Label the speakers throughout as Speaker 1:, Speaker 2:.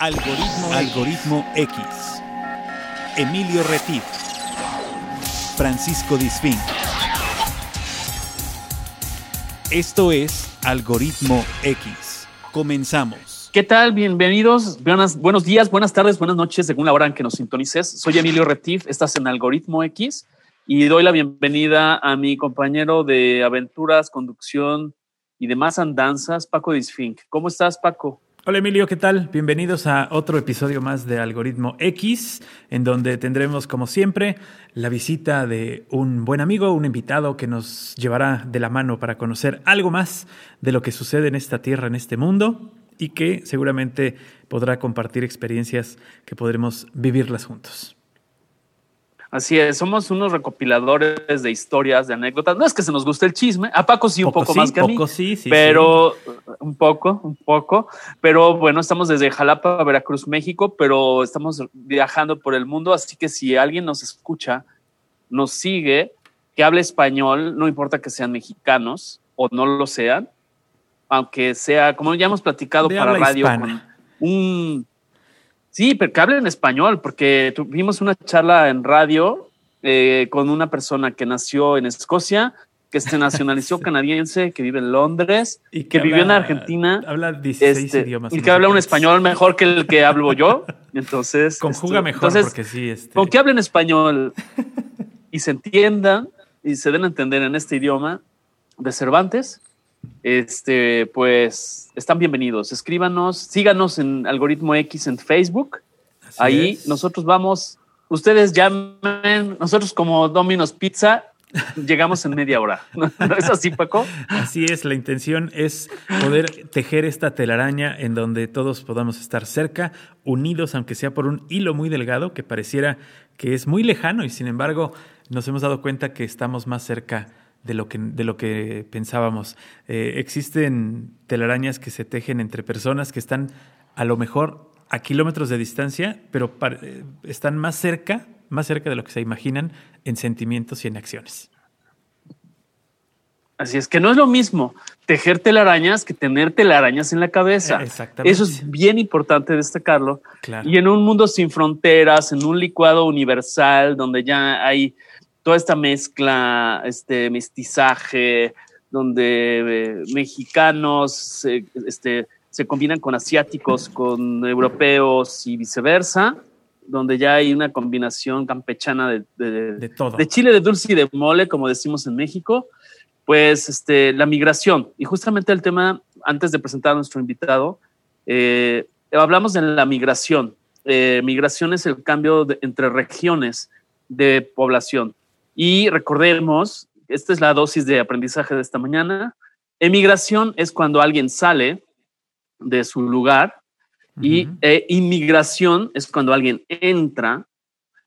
Speaker 1: Algoritmo, Algoritmo X. Emilio Retif. Francisco Disfín. Esto es Algoritmo X. Comenzamos.
Speaker 2: ¿Qué tal? Bienvenidos. Buenas, buenos días, buenas tardes, buenas noches, según la hora en que nos sintonices. Soy Emilio Retif, estás en Algoritmo X y doy la bienvenida a mi compañero de aventuras, conducción y demás andanzas, Paco Disfink. ¿Cómo estás, Paco?
Speaker 3: Hola Emilio, ¿qué tal? Bienvenidos a otro episodio más de Algoritmo X, en donde tendremos, como siempre, la visita de un buen amigo, un invitado que nos llevará de la mano para conocer algo más de lo que sucede en esta tierra, en este mundo, y que seguramente podrá compartir experiencias que podremos vivirlas juntos.
Speaker 2: Así es, somos unos recopiladores de historias, de anécdotas. No es que se nos guste el chisme, a Paco sí un poco, más que a mí,
Speaker 3: sí, sí,
Speaker 2: pero un poco, un poco. Pero bueno, estamos desde Jalapa, Veracruz, México, pero estamos viajando por el mundo, así que si alguien nos escucha, nos sigue, que hable español, no importa que sean mexicanos o no lo sean, aunque sea, como ya hemos platicado para radio, con un Sí, pero que hable en español, porque tuvimos una charla en radio eh, con una persona que nació en Escocia, que se nacionalizó canadiense, que vive en Londres y que, vivió en Argentina.
Speaker 3: Habla 16 este, idiomas.
Speaker 2: Y que habla un español mejor que el que hablo yo. Entonces.
Speaker 3: Conjuga este, mejor, porque sí. Este...
Speaker 2: Con que hablen español y se entiendan y se den a entender en este idioma de Cervantes, este, pues están bienvenidos. Escríbanos, síganos en Algoritmo X en Facebook. Ahí nosotros vamos, ustedes llamen, nosotros como Domino's Pizza llegamos en media hora. ¿No, es así, Paco?
Speaker 3: Así es, la intención es poder tejer esta telaraña en donde todos podamos estar cerca, unidos, aunque sea por un hilo muy delgado que pareciera que es muy lejano y sin embargo nos hemos dado cuenta que estamos más cerca de lo que, de lo que pensábamos. Eh, existen telarañas que se tejen entre personas que están a lo mejor a kilómetros de distancia, pero eh, están más cerca, más cerca de lo que se imaginan en sentimientos y en acciones.
Speaker 2: Así es que no es lo mismo tejer telarañas que tener telarañas en la cabeza.
Speaker 3: Exactamente.
Speaker 2: Eso es bien importante destacarlo. Y en un mundo sin fronteras, en un licuado universal donde ya hay toda esta mezcla, este mestizaje, donde eh, mexicanos este, se combinan con asiáticos, con europeos y viceversa, donde ya hay una combinación campechana de,
Speaker 3: de, todo.
Speaker 2: de chile de dulce y de mole, como decimos en México, pues este, la migración. Y justamente el tema, antes de presentar a nuestro invitado, eh, hablamos de la migración. Eh, migración es el cambio entre regiones de población. Y recordemos, esta es la dosis de aprendizaje de esta mañana. Emigración es cuando alguien sale de su lugar y e inmigración es cuando alguien entra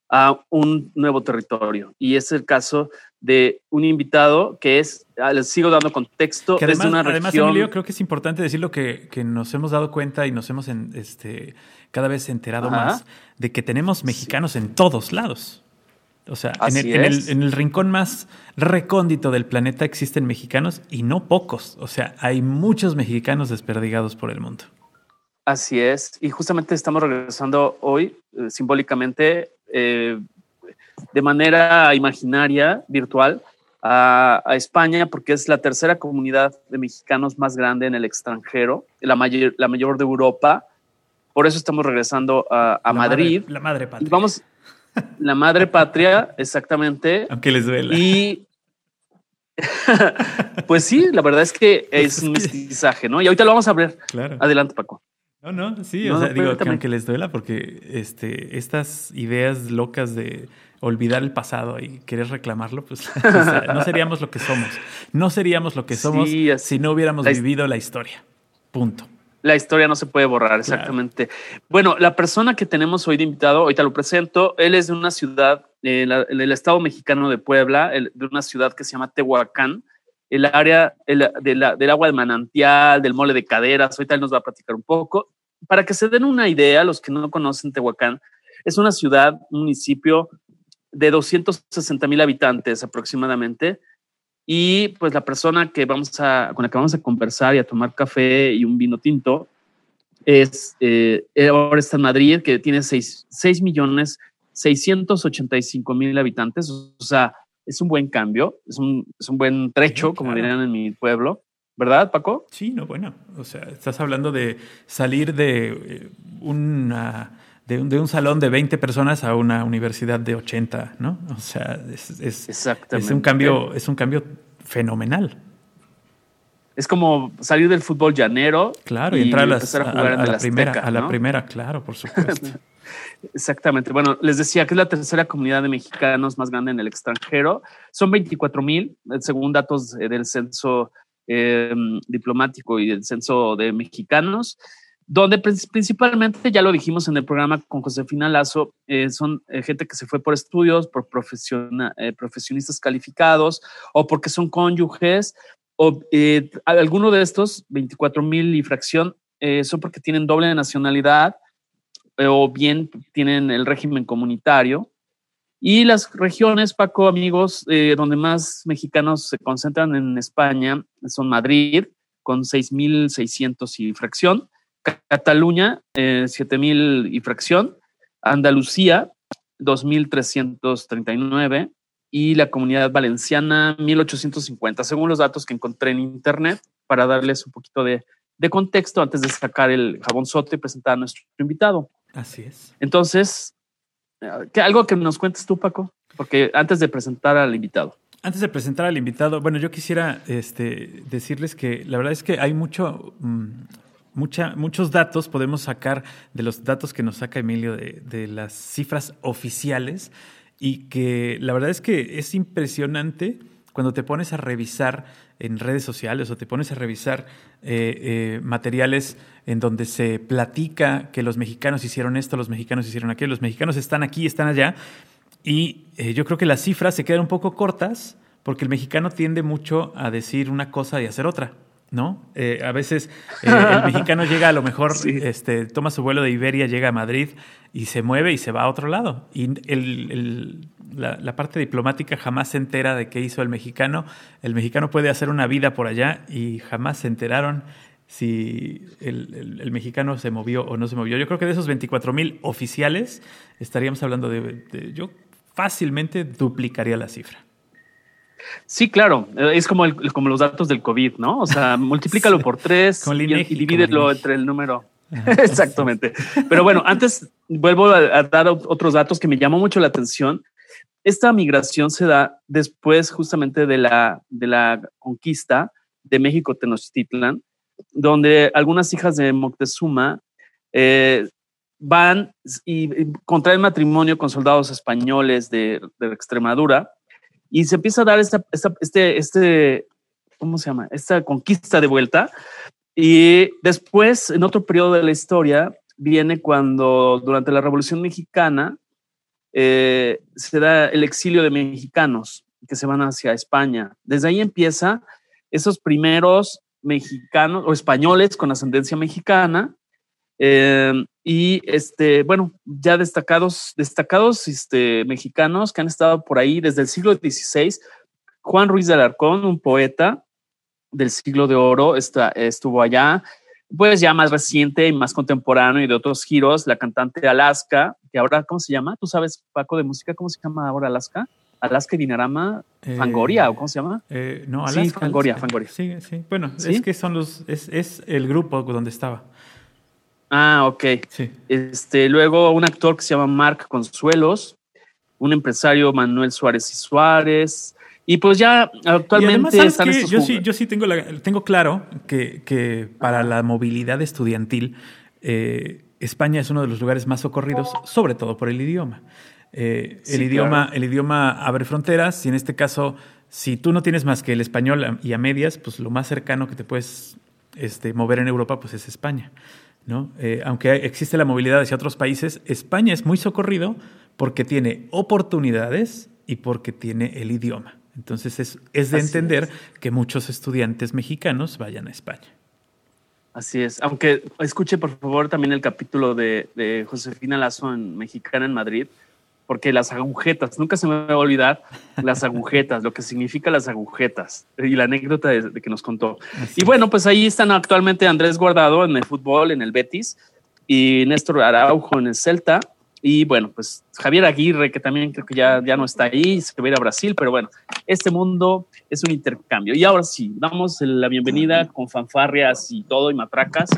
Speaker 2: a un nuevo territorio. Y es el caso de un invitado que es, ah, les sigo dando contexto,
Speaker 3: que además,
Speaker 2: es una
Speaker 3: además, Emilio, creo que es importante decirlo que, que nos hemos dado cuenta y nos hemos en, este, cada vez enterado más de que tenemos mexicanos en todos lados. O sea, en el, rincón más recóndito del planeta existen mexicanos y no pocos. O sea, hay muchos mexicanos desperdigados por el mundo.
Speaker 2: Así es. Y justamente estamos regresando hoy, eh, simbólicamente, eh, de manera imaginaria, virtual, a, España, porque es la tercera comunidad de mexicanos más grande en el extranjero, la mayor, la mayor de Europa. Por eso estamos regresando a, Madrid.
Speaker 3: la madre patria.
Speaker 2: vamos, la madre patria, exactamente.
Speaker 3: Aunque les duela.
Speaker 2: Y pues sí, la verdad es que es un mestizaje, ¿no? Y ahorita lo vamos a ver.
Speaker 3: Claro.
Speaker 2: Adelante, Paco.
Speaker 3: No, no, sí, o sea, digo, que aunque les duela, porque este, estas ideas locas de olvidar el pasado y querer reclamarlo, pues no seríamos lo que somos. No seríamos lo que somos si no hubiéramos vivido la historia. Punto.
Speaker 2: La historia no se puede borrar, exactamente. Bueno, la persona que tenemos hoy de invitado, ahorita lo presento, él es de una ciudad, en el estado mexicano de Puebla, de una ciudad que se llama Tehuacán, el área del agua de manantial, del mole de caderas, ahorita él nos va a platicar un poco. Para que se den una idea, los que no conocen Tehuacán, es una ciudad, un municipio de 260 mil habitantes aproximadamente, y pues la persona que vamos a, con la que vamos a conversar y a tomar café y un vino tinto es, eh, ahora está en Madrid, que tiene 6, millones 685 mil habitantes. O sea, es un buen cambio, es un, es un buen trecho, como dirían en mi pueblo. ¿Verdad, Paco?
Speaker 3: Sí, no, bueno, o sea, estás hablando de salir de eh, una de un, de un, salón de 20 personas a una universidad de 80, ¿no? O sea, es, es, es un cambio, es un cambio fenomenal.
Speaker 2: Es como salir del fútbol llanero.
Speaker 3: Claro, y, entrar a, jugar en la primera, a la primera, claro, por supuesto.
Speaker 2: Exactamente. Bueno, les decía que es la tercera comunidad de mexicanos más grande en el extranjero. Son 24 mil, según datos del censo eh, diplomático y del censo de mexicanos, donde principalmente, ya lo dijimos en el programa con Josefina Lazo, eh, son eh, gente que se fue por estudios, por profesionistas calificados o porque son cónyuges o eh, alguno de estos 24 mil y fracción eh, son porque tienen doble nacionalidad eh, o bien tienen el régimen comunitario. Y las regiones, Paco, amigos, donde más mexicanos se concentran en España son Madrid, con 6.600 y fracción, Cataluña, 7.000 y fracción, Andalucía, 2.339, y la comunidad valenciana 1850, según los datos que encontré en internet, para darles un poquito de, contexto antes de sacar el jabonzote y presentar a nuestro invitado.
Speaker 3: Así es.
Speaker 2: Entonces, ¿qué, algo que nos cuentes tú, Paco, porque antes de presentar al invitado.
Speaker 3: Antes de presentar al invitado, bueno, yo quisiera este, decirles que la verdad es que hay mucho, mm, muchos datos, podemos sacar de los datos que nos saca Emilio de, de las cifras oficiales y que la verdad es que es impresionante cuando te pones a revisar en redes sociales o te pones a revisar eh, eh, materiales en donde se platica que los mexicanos hicieron esto, los mexicanos hicieron aquello, los mexicanos están aquí, están allá, y eh, yo creo que las cifras se quedan un poco cortas porque el mexicano tiende mucho a decir una cosa y hacer otra. ¿No? Eh, a veces eh, el mexicano llega a lo mejor, este, toma su vuelo de Iberia, llega a Madrid y se mueve y se va a otro lado. Y el, la, parte diplomática jamás se entera de qué hizo el mexicano. El mexicano puede hacer una vida por allá y jamás se enteraron si el, mexicano se movió o no se movió. Yo creo que de esos 24 mil oficiales estaríamos hablando de, yo fácilmente duplicaría la cifra.
Speaker 2: Sí, claro, eh, es como, como los datos del COVID, ¿no? O sea, multiplícalo por tres y, divídelo entre el número. Exactamente. Pero bueno, antes vuelvo a, dar otros datos que me llamó mucho la atención. Esta migración se da después justamente de la, de la conquista de México Tenochtitlan, donde algunas hijas de Moctezuma eh, van y, contraen matrimonio con soldados españoles de, de Extremadura y se empieza a dar esta, este, este, ¿cómo se llama? Esta conquista de vuelta. Y después, en otro periodo de la historia, viene cuando durante la Revolución Mexicana eh, se da el exilio de mexicanos que se van hacia España. Desde ahí empieza esos primeros mexicanos o españoles con ascendencia mexicana eh, y este, bueno, ya destacados, destacados este, mexicanos que han estado por ahí desde el siglo XVI. Juan Ruiz de Alarcón, un poeta del siglo de oro, está, estuvo allá. Pues ya más reciente y más contemporáneo y de otros giros, la cantante Alaska, que ahora, ¿cómo se llama? ¿Tú sabes, Paco, de música? ¿Cómo se llama ahora Alaska? Alaska Dinarama, eh, Fangoria, ¿o cómo se llama?
Speaker 3: Eh, no, Alaska.
Speaker 2: Sí, Fangoria, Fangoria.
Speaker 3: Sí, sí. Bueno, es que son los, es, es el grupo donde estaba.
Speaker 2: Ah, ok. Este, luego un actor que se llama Marc Consuelos, un empresario Manuel Suárez y Suárez. Y pues ya actualmente
Speaker 3: yo sí, yo sí tengo, tengo claro que, para la movilidad estudiantil eh, España es uno de los lugares más socorridos, sobre todo por el idioma. Eh, el, idioma el idioma abre fronteras y en este caso, si tú no tienes más que el español y a medias, pues lo más cercano que te puedes este, mover en Europa pues es España. ¿No? Eh, aunque existe la movilidad hacia otros países, España es muy socorrido porque tiene oportunidades y porque tiene el idioma. Entonces es, es de entender que muchos estudiantes mexicanos vayan a España.
Speaker 2: Así es, aunque escuche por favor también el capítulo de, de Josefina Lazo en Mexicana en Madrid, porque las agujetas, nunca se me va a olvidar las agujetas, lo que significa las agujetas y la anécdota de, que nos contó. Y bueno, pues ahí están actualmente Andrés Guardado en el fútbol, en el Betis, y Néstor Araujo en el Celta. Y bueno, pues Javier Aguirre, que también creo que ya, ya no está ahí, se va a ir a Brasil, pero bueno, este mundo es un intercambio. Y ahora sí, damos la bienvenida con fanfarrias y todo y matracas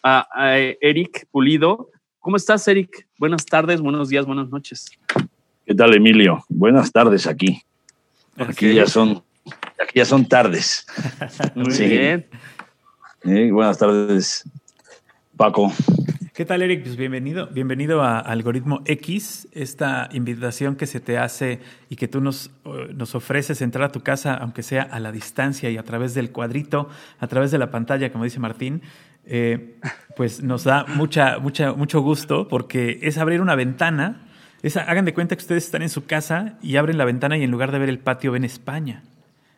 Speaker 2: a, a Eric Pulido, ¿Cómo estás, Eric? Buenas tardes, buenos días, buenas noches.
Speaker 4: ¿Qué tal, Emilio? Buenas tardes aquí. Aquí ya son, aquí ya son tardes.
Speaker 2: Muy bien.
Speaker 4: buenas tardes, Paco.
Speaker 3: ¿Qué tal, Eric? Pues bienvenido, bienvenido a Algoritmo X, esta invitación que se te hace y que tú nos, nos ofreces entrar a tu casa, aunque sea a la distancia y a través del cuadrito, a través de la pantalla, como dice Martín. Eh, pues nos da mucha, mucha, mucho gusto porque es abrir una ventana. hagan de cuenta que ustedes están en su casa y abren la ventana y en lugar de ver el patio ven España.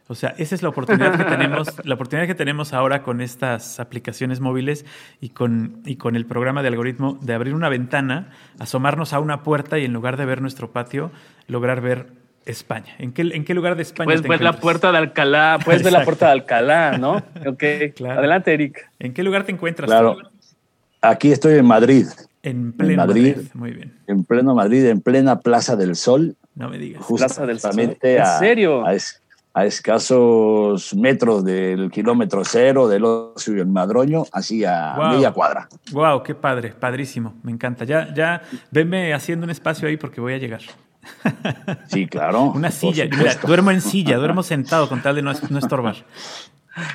Speaker 3: O sea, esa es la oportunidad que tenemos, la oportunidad que tenemos ahora con estas aplicaciones móviles y con, y con el programa de algoritmo de abrir una ventana, asomarnos a una puerta y en lugar de ver nuestro patio, lograr ver España. ¿En qué, en qué lugar de España?
Speaker 2: Puedes ver la puerta de Alcalá, puedes ver la puerta de Alcalá, ¿no? Ok, adelante, Eric.
Speaker 3: ¿En qué lugar te encuentras?
Speaker 4: Claro. Aquí estoy en Madrid.
Speaker 3: En pleno Madrid, Muy bien.
Speaker 4: En pleno Madrid, en plena Plaza del Sol.
Speaker 3: No me digas.
Speaker 2: Plaza del Sol.
Speaker 4: ¿En serio? A, escasos metros del kilómetro cero del Ocio y el Madroño, así a media cuadra.
Speaker 3: Wow, qué padre, padrísimo. Me encanta. Ya, ya, venme haciendo un espacio ahí porque voy a llegar.
Speaker 4: Sí, claro.
Speaker 3: Una silla. Mira, duermo en silla, duermo sentado con tal de no, estorbar.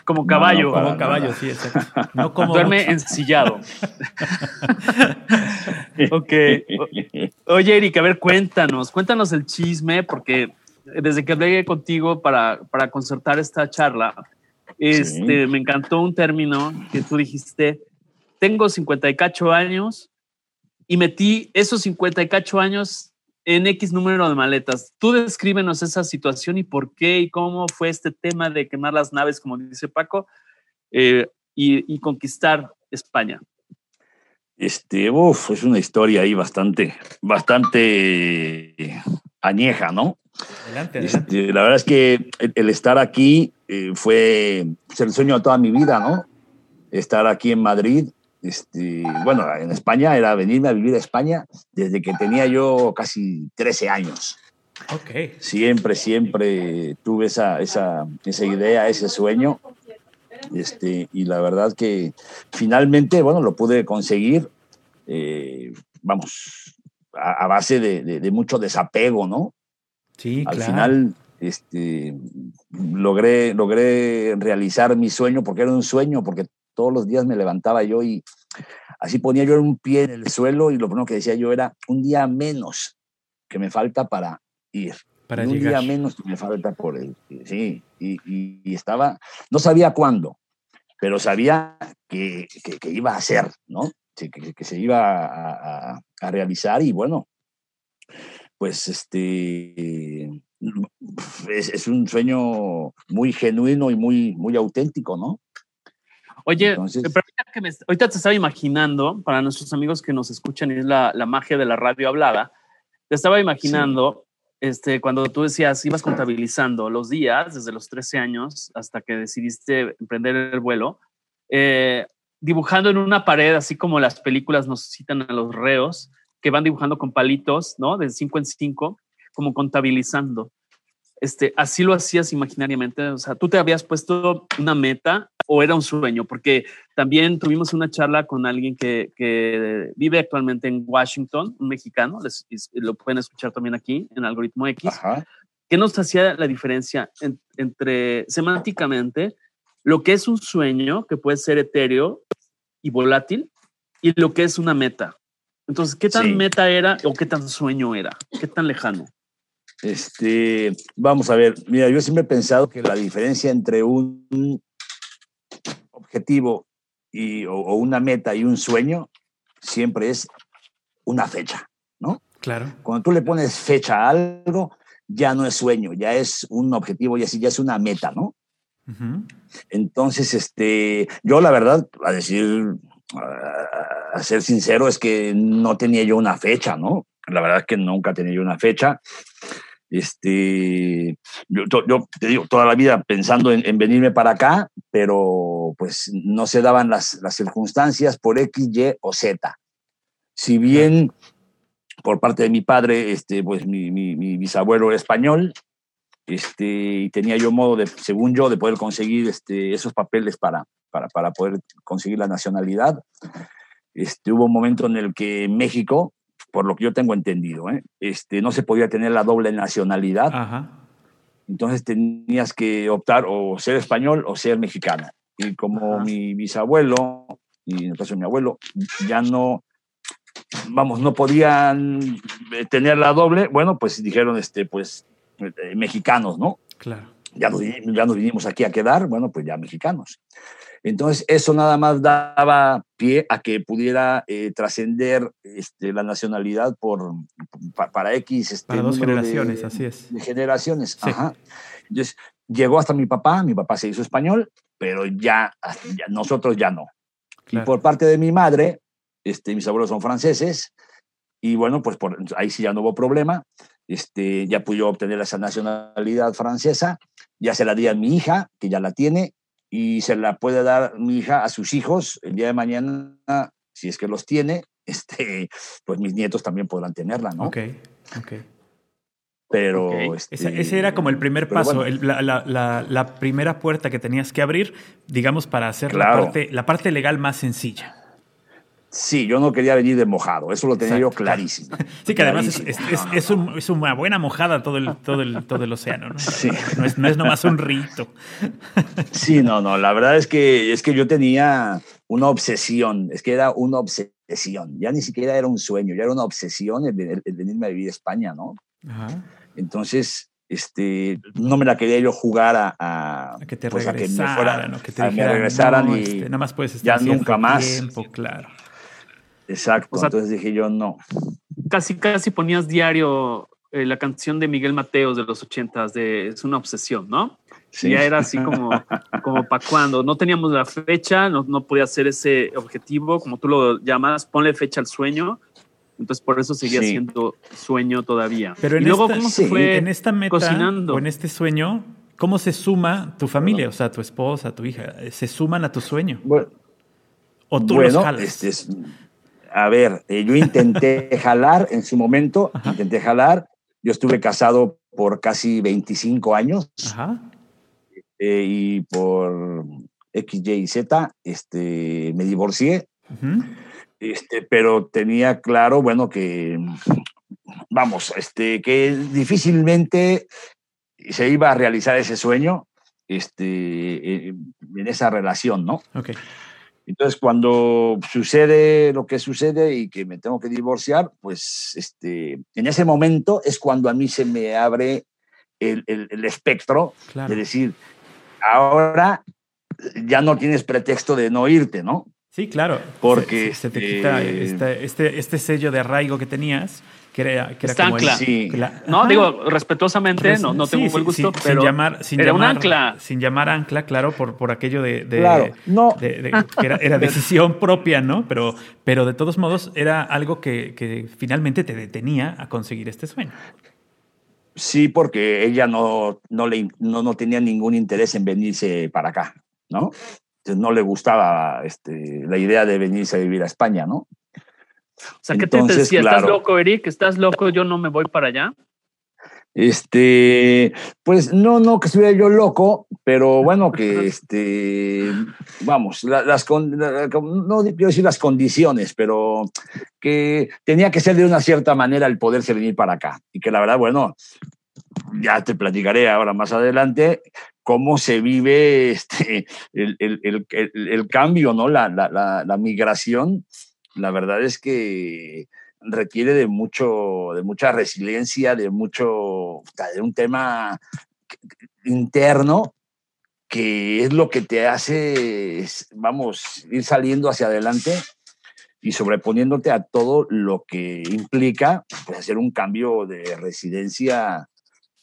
Speaker 2: Como caballo.
Speaker 3: como caballo, sí, exacto.
Speaker 2: No como Duerme ensillado. ok. Oye, Eric, a ver, cuéntanos, cuéntanos el chisme, porque desde que hablé contigo para, para concertar esta charla, este, me encantó un término que tú dijiste, tengo 58 años y metí esos 58 años en X número de maletas. Tú descríbenos esa situación y por qué y cómo fue este tema de quemar las naves, como dice Paco, eh, y, conquistar España.
Speaker 4: Este, uf, es una historia ahí bastante, bastante añeja, ¿no? Adelante, este, la verdad es que el, estar aquí eh, fue el sueño de toda mi vida, ¿no? Estar aquí en Madrid este, bueno, en España era venirme a vivir a España desde que tenía yo casi 13 años.
Speaker 3: Okay.
Speaker 4: Siempre, siempre tuve esa, esa, esa idea, ese sueño. Este, y la verdad que finalmente, bueno, lo pude conseguir, eh, vamos, a, base de, de, mucho desapego, ¿no?
Speaker 3: Sí,
Speaker 4: Al final, este, logré, logré realizar mi sueño porque era un sueño, porque todos los días me levantaba yo y así ponía yo un pie en el suelo y lo primero que decía yo era un día menos que me falta para ir.
Speaker 3: Para
Speaker 4: un día menos que me falta por el... Sí, y, estaba, no sabía cuándo, pero sabía que, que, iba a ser, ¿no? Que, que se iba a, a, realizar y bueno, pues este es, es, un sueño muy genuino y muy, muy auténtico, ¿no?
Speaker 2: Oye, que me, ahorita te estaba imaginando, para nuestros amigos que nos escuchan es la, la magia de la radio hablada, te estaba imaginando este, cuando tú decías, ibas contabilizando los días desde los 13 años hasta que decidiste emprender el vuelo, eh, dibujando en una pared, así como las películas nos citan a los reos, que van dibujando con palitos, ¿no? De 5 en 5, como contabilizando. Este, así lo hacías imaginariamente, o sea, tú te habías puesto una meta o era un sueño, porque también tuvimos una charla con alguien que, que vive actualmente en Washington, un mexicano, lo pueden escuchar también aquí en Algoritmo X, que nos hacía la diferencia entre semánticamente lo que es un sueño, que puede ser etéreo y volátil, y lo que es una meta. Entonces, ¿qué tan meta era o qué tan sueño era? ¿Qué tan lejano?
Speaker 4: Este, vamos a ver, mira, yo siempre he pensado que la diferencia entre un objetivo y, o, una meta y un sueño siempre es una fecha, ¿no?
Speaker 3: Claro.
Speaker 4: Cuando tú le pones fecha a algo, ya no es sueño, ya es un objetivo y así ya es una meta, ¿no? Entonces, este, yo la verdad, a decir, a ser sincero, es que no tenía yo una fecha, ¿no? La verdad es que nunca he tenido una fecha. Este, yo, te digo, toda la vida pensando en, venirme para acá, pero pues no se daban las, las circunstancias por X, Y o Z. Si bien por parte de mi padre, este, pues mi, mi, mi bisabuelo era español, este, y tenía yo modo de, según yo, de poder conseguir este, esos papeles para, para, para poder conseguir la nacionalidad. Este, hubo un momento en el que México, por lo que yo tengo entendido, ¿eh? este, no se podía tener la doble nacionalidad. Entonces tenías que optar o ser español o ser mexicano. Y como mi bisabuelo, y en el caso de mi abuelo, ya no, vamos, no podían eh, tener la doble, bueno, pues dijeron, este, pues eh, mexicanos, ¿no?
Speaker 3: Claro.
Speaker 4: Ya nos, ya nos vinimos aquí a quedar, bueno, pues ya mexicanos. Entonces, eso nada más daba pie a que pudiera eh, trascender este, la nacionalidad por, para X. Este,
Speaker 3: para dos generaciones, así es.
Speaker 4: De generaciones, ajá. Entonces, llegó hasta mi papá, mi papá se hizo español, pero ya, nosotros ya no. Y por parte de mi madre, este, mis abuelos son franceses, y bueno, pues por, ahí sí ya no hubo problema este, ya pudo obtener esa nacionalidad francesa, ya se la di a mi hija, que ya la tiene, y se la puede dar mi hija a sus hijos el día de mañana, si es que los tiene, este, pues mis nietos también podrán tenerla, ¿no?
Speaker 3: Ok, ok.
Speaker 4: Pero
Speaker 3: Este, ese, era como el primer paso, la, la, la, primera puerta que tenías que abrir, digamos, para hacer la, parte, la parte legal más sencilla.
Speaker 4: Sí, yo no quería venir de mojado, eso lo tenía yo clarísimo.
Speaker 3: Sí, que además es, es, es, una buena mojada todo el, todo el, todo el océano, ¿no?
Speaker 4: Sí.
Speaker 3: No es, no es nomás un rito.
Speaker 4: Sí, no, no, la verdad es que, es que yo tenía una obsesión, es que era una obsesión, ya ni siquiera era un sueño, ya era una obsesión el, venirme a vivir a España, ¿no? Entonces, este, no me la quería yo jugar a,
Speaker 3: a, que te pues regresaran,
Speaker 4: que te regresaran y
Speaker 3: este, nada más puedes estar
Speaker 4: ya nunca más.
Speaker 3: Tiempo, claro.
Speaker 4: Exacto, entonces dije yo no.
Speaker 2: Casi, casi ponías diario eh, la canción de Miguel Mateos de los ochentas, de Es una obsesión, ¿no? Sí. Ya era así como, como para cuando. No teníamos la fecha, no, no podía ser ese objetivo, como tú lo llamas, ponle fecha al sueño. Entonces por eso seguía siendo sueño todavía.
Speaker 3: Pero en y luego, ¿cómo se fue en esta meta cocinando? o en este sueño, ¿cómo se suma tu familia? O sea, tu esposa, tu hija, ¿se suman a tu sueño?
Speaker 4: Bueno,
Speaker 3: ¿O tú los jalas?
Speaker 4: Este es, a ver, eh, yo intenté jalar en su momento, intenté jalar. Yo estuve casado por casi 25 años. Eh, y por X, Y y Z este, me divorcié. este, pero tenía claro, bueno, que, vamos, este, que difícilmente se iba a realizar ese sueño este, eh, en esa relación, ¿no?
Speaker 3: Okay.
Speaker 4: Entonces, cuando sucede lo que sucede y que me tengo que divorciar, pues este, en ese momento es cuando a mí se me abre el, el, espectro de decir, ahora ya no tienes pretexto de no irte, ¿no?
Speaker 3: Sí, claro.
Speaker 4: Porque
Speaker 3: se, te quita este, este, este sello de arraigo que tenías que era, que era como
Speaker 2: sí. No, digo, respetuosamente, no, no tengo buen gusto, pero
Speaker 3: sin llamar, sin
Speaker 2: era
Speaker 3: llamar,
Speaker 2: un ancla.
Speaker 3: Sin llamar ancla, claro, por, por aquello de, de,
Speaker 4: claro, no.
Speaker 3: que era, era, decisión propia, ¿no? Pero, pero de todos modos era algo que, que finalmente te detenía a conseguir este sueño.
Speaker 4: Sí, porque ella no, no, le, no, no tenía ningún interés en venirse para acá, ¿no? Entonces no le gustaba este, la idea de venirse a vivir a España, ¿no?
Speaker 2: O sea, ¿qué te decía? ¿Estás loco, Eric? ¿Estás loco? Yo no me voy para allá.
Speaker 4: Este, pues no, no que estuviera yo loco, pero bueno, que este, vamos, las, no quiero decir las condiciones, pero que tenía que ser de una cierta manera el poderse venir para acá. Y que la verdad, bueno, ya te platicaré ahora más adelante cómo se vive este, el, el, el, el cambio, ¿no? La, la, la migración la verdad es que requiere de mucho, de mucha resiliencia, de mucho, de un tema interno que es lo que te hace, vamos, ir saliendo hacia adelante y sobreponiéndote a todo lo que implica pues, hacer un cambio de residencia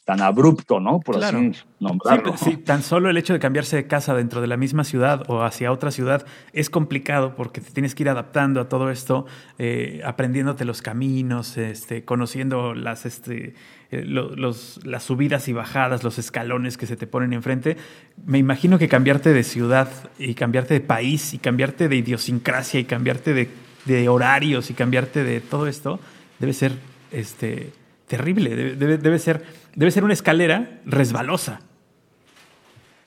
Speaker 4: tan abrupto, ¿no? Por así nombrarlo.
Speaker 3: Sí, tan solo el hecho de cambiarse de casa dentro de la misma ciudad o hacia otra ciudad es complicado porque te tienes que ir adaptando a todo esto, eh, aprendiéndote los caminos, este, conociendo las, este, eh, los, las subidas y bajadas, los escalones que se te ponen enfrente. Me imagino que cambiarte de ciudad y cambiarte de país y cambiarte de idiosincrasia y cambiarte de, de horarios y cambiarte de todo esto debe ser este, terrible, debe, debe, ser, debe ser una escalera resbalosa.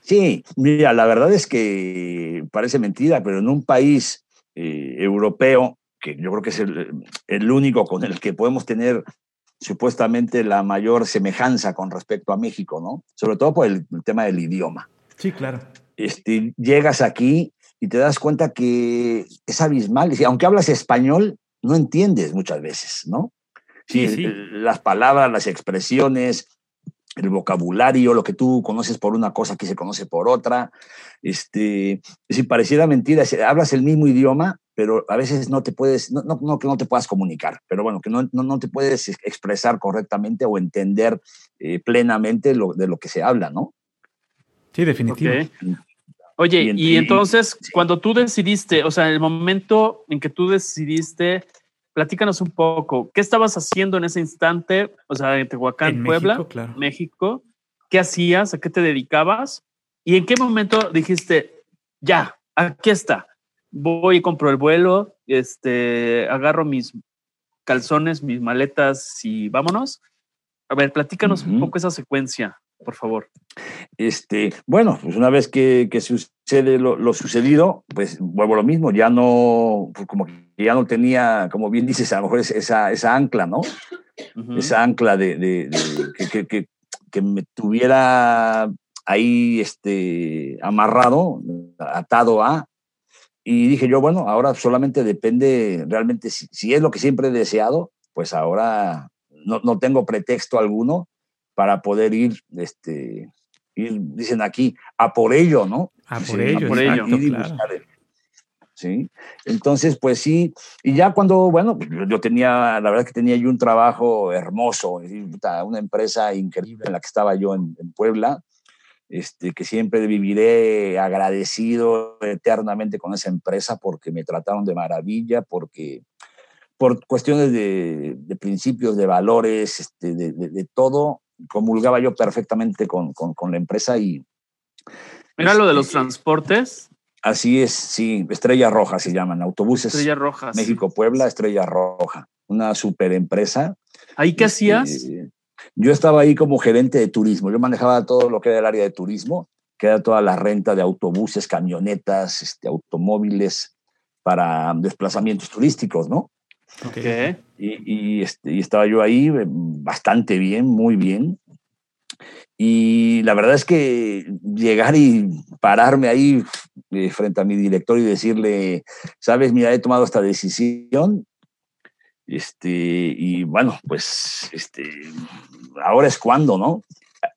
Speaker 4: Sí, mira, la verdad es que parece mentira, pero en un país eh, europeo, que yo creo que es el, único con el que podemos tener supuestamente la mayor semejanza con respecto a México, ¿no? Sobre todo por el, tema del idioma.
Speaker 3: Sí, claro.
Speaker 4: Este, llegas aquí y te das cuenta que es abismal. Aunque hablas español, no entiendes muchas veces, ¿no? Sí, las palabras, las expresiones, el vocabulario, lo que tú conoces por una cosa aquí se conoce por otra. Este, si pareciera mentira, hablas el mismo idioma, pero a veces no te puedes, no, no, que no te puedas comunicar, pero bueno, que no, no, te puedes expresar correctamente o entender eh, plenamente lo, de lo que se habla, ¿no?
Speaker 3: Sí, definitivamente.
Speaker 2: Oye, y, entonces, cuando tú decidiste, o sea, el momento en que tú decidiste platícanos un poco, ¿qué estabas haciendo en ese instante? O sea, en Tehuacán, Puebla, México, ¿Qué hacías? ¿A qué te dedicabas? ¿Y en qué momento dijiste, ya, aquí está, voy y compro el vuelo, este, agarro mis calzones, mis maletas y vámonos? A ver, platícanos un poco esa secuencia, por favor.
Speaker 4: Este, bueno, pues una vez que, que sucede lo, sucedido, pues vuelvo a lo mismo, ya no, pues como que ya no tenía, como bien dices, a lo mejor esa, esa ancla, ¿no? Esa ancla de, de, que, que, que, me tuviera ahí este, amarrado, atado a. Y dije yo, bueno, ahora solamente depende realmente, si, si es lo que siempre he deseado, pues ahora no, no, tengo pretexto alguno para poder ir, este, ir, dicen aquí, a por ello, ¿no?
Speaker 3: A por ello, a por ello. claro.
Speaker 4: ¿sí? Entonces, pues sí, y ya cuando, bueno, pues, yo tenía, la verdad que tenía yo un trabajo hermoso, una empresa increíble en la que estaba yo en, Puebla, este, que siempre viviré agradecido eternamente con esa empresa porque me trataron de maravilla, porque por cuestiones de, principios, de valores, este, de, todo, comulgaba yo perfectamente con, con, la empresa y...
Speaker 2: ¿Era lo de los este, transportes?
Speaker 4: Así es, sí, Estrella Roja se llaman, autobuses.
Speaker 2: Estrella Roja.
Speaker 4: México-Puebla, Estrella Roja, una super empresa.
Speaker 2: ¿Ahí qué este, hacías?
Speaker 4: yo estaba ahí como gerente de turismo, yo manejaba todo lo que era el área de turismo, que era toda la renta de autobuses, camionetas, este, automóviles para desplazamientos turísticos, ¿no?
Speaker 2: Ok.
Speaker 4: Y, este, y estaba yo ahí eh, bastante bien, muy bien. Y la verdad es que llegar y pararme ahí eh, frente a mi director y decirle, sabes, mira, he tomado esta decisión. Este, y bueno, pues este, ahora es cuando, ¿no?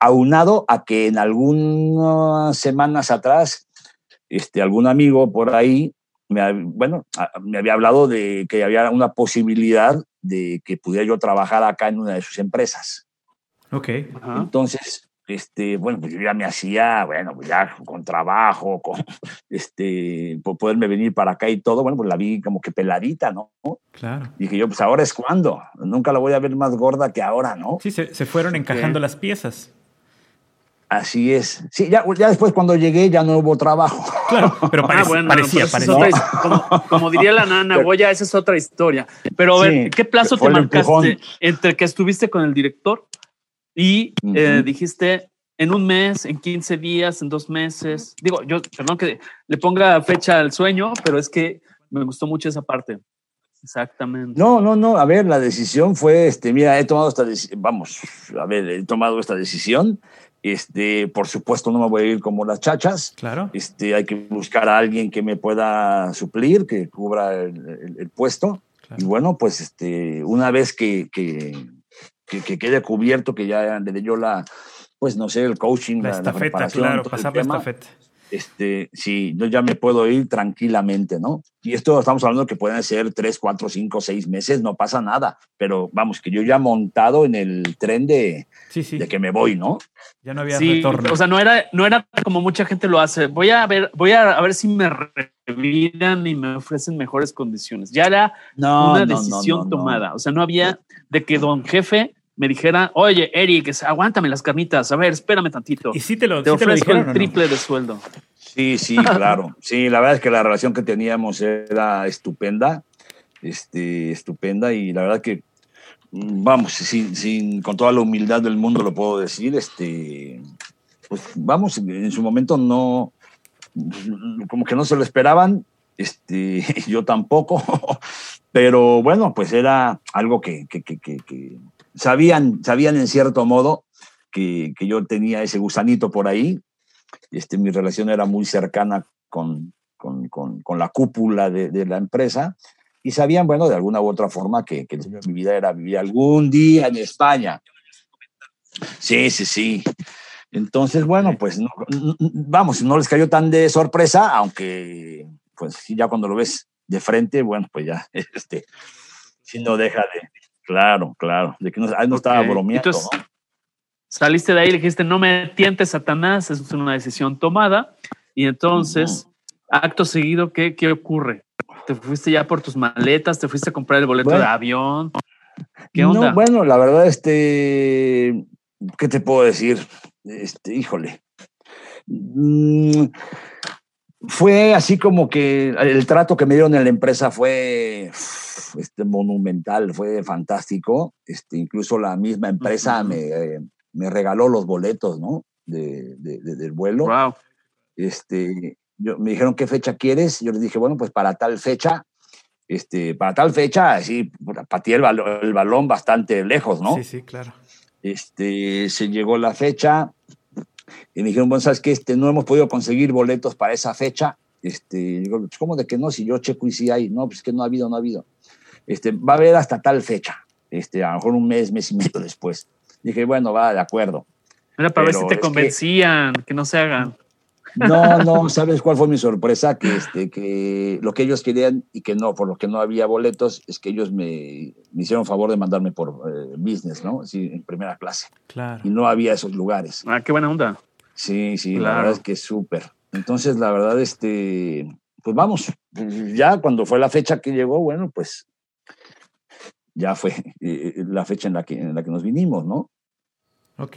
Speaker 4: Aunado a que en algunas semanas atrás, este, algún amigo por ahí, me, bueno, me había hablado de que había una posibilidad de que pudiera yo trabajar acá en una de sus empresas.
Speaker 3: Ok.
Speaker 4: Entonces, este, bueno, pues yo ya me hacía, bueno, pues ya con trabajo, con, este, por poderme venir para acá y todo, bueno, pues la vi como que peladita, ¿no?
Speaker 3: Claro.
Speaker 4: Y dije yo, pues ahora es cuando, nunca la voy a ver más gorda que ahora, ¿no?
Speaker 3: Sí, se, se fueron encajando las piezas.
Speaker 4: Así es. Sí, ya, ya después cuando llegué ya no hubo trabajo.
Speaker 3: Claro, pero ah, parecía, parecía.
Speaker 2: como, diría la nana Boya, esa es otra historia. Pero a ver, ¿qué plazo te marcaste entre que estuviste con el director y eh, dijiste en un mes, en 15 días, en dos meses. Digo, yo, perdón que le ponga fecha al sueño, pero es que me gustó mucho esa parte. Exactamente.
Speaker 4: No, no, no. A ver, la decisión fue, este, mira, he tomado esta decisión, vamos, a ver, he tomado esta decisión. Este, por supuesto, no me voy a ir como las chachas.
Speaker 3: Claro.
Speaker 4: Este, hay que buscar a alguien que me pueda suplir, que cubra el, puesto. Y bueno, pues, este, una vez que, que que, quede cubierto, que ya le dé yo la, pues no sé, el coaching,
Speaker 3: la, estafeta, claro, pasar la estafeta.
Speaker 4: Este, sí, yo ya me puedo ir tranquilamente, ¿no? Y esto estamos hablando que pueden ser tres, cuatro, cinco, seis meses, no pasa nada, pero vamos, que yo ya montado en el tren de, de que me voy, ¿no?
Speaker 3: Ya no había retorno.
Speaker 2: O sea, no era, no era como mucha gente lo hace. Voy a ver, voy a, ver si me reviran y me ofrecen mejores condiciones. Ya era una decisión tomada. O sea, no había de que don jefe me dijera, oye, Eric, aguántame las carnitas, a ver, espérame tantito.
Speaker 3: Y sí te lo,
Speaker 2: te ofrezco el triple de sueldo.
Speaker 4: Sí, sí, claro. Sí, la verdad es que la relación que teníamos era estupenda, este, estupenda y la verdad que, mm, vamos, sin, sin, con toda la humildad del mundo lo puedo decir, este, pues vamos, en su momento no, como que no se lo esperaban, este, yo tampoco, pero bueno, pues era algo que, que, que, que sabían, sabían en cierto modo que, que, yo tenía ese gusanito por ahí. Este, mi relación era muy cercana con, con, con, la cúpula de, de, la empresa y sabían, bueno, de alguna u otra forma que, que mi vida era vivir algún día en España. Sí, sí, sí. Entonces, bueno, pues vamos, no les cayó tan de sorpresa, aunque pues ya cuando lo ves de frente, bueno, pues ya, este, si no deja de, Claro, claro. De que no, no estaba bromeando. Entonces,
Speaker 2: saliste de ahí y dijiste, no me tientes, Satanás, es una decisión tomada. Y entonces, acto seguido, ¿qué, ¿qué ocurre? ¿Te fuiste ya por tus maletas? ¿Te fuiste a comprar el boleto de avión? ¿Qué onda?
Speaker 4: No, bueno, la verdad, este, ¿qué te puedo decir? Este, híjole. Mm, fue así como que el trato que me dieron en la empresa fue este, monumental, fue fantástico. Este, incluso la misma empresa me, me, regaló los boletos, ¿no? De, de, del vuelo.
Speaker 2: Wow.
Speaker 4: Este, yo, me dijeron, ¿qué fecha quieres? Yo les dije, bueno, pues para tal fecha, este, para tal fecha, así, pateé el, balón, el balón bastante lejos, ¿no?
Speaker 3: Sí, sí, claro.
Speaker 4: Este, se llegó la fecha, y me dijeron, bueno, ¿sabes qué? Este, no hemos podido conseguir boletos para esa fecha. Este, digo, pues, ¿cómo de que no? Si yo checo y si hay. No, pues que no ha habido, no ha habido. Este, va a haber hasta tal fecha. Este, a lo mejor un mes, mes y medio después. Dije, bueno, va, de acuerdo.
Speaker 2: Era para ver si te convencían, que, no se hagan.
Speaker 4: No, no, ¿sabes cuál fue mi sorpresa? Que, este, que lo que ellos querían y que no, por lo que no había boletos, es que ellos me, me hicieron favor de mandarme por eh, business, ¿no? Sí, en primera clase.
Speaker 3: Claro.
Speaker 4: Y no había esos lugares.
Speaker 2: Ah, qué buena onda.
Speaker 4: Sí, sí, la verdad es que es súper. Entonces, la verdad, este, pues vamos, ya cuando fue la fecha que llegó, bueno, pues ya fue eh, la fecha en la, que, en la que nos vinimos, ¿no?
Speaker 3: Ok.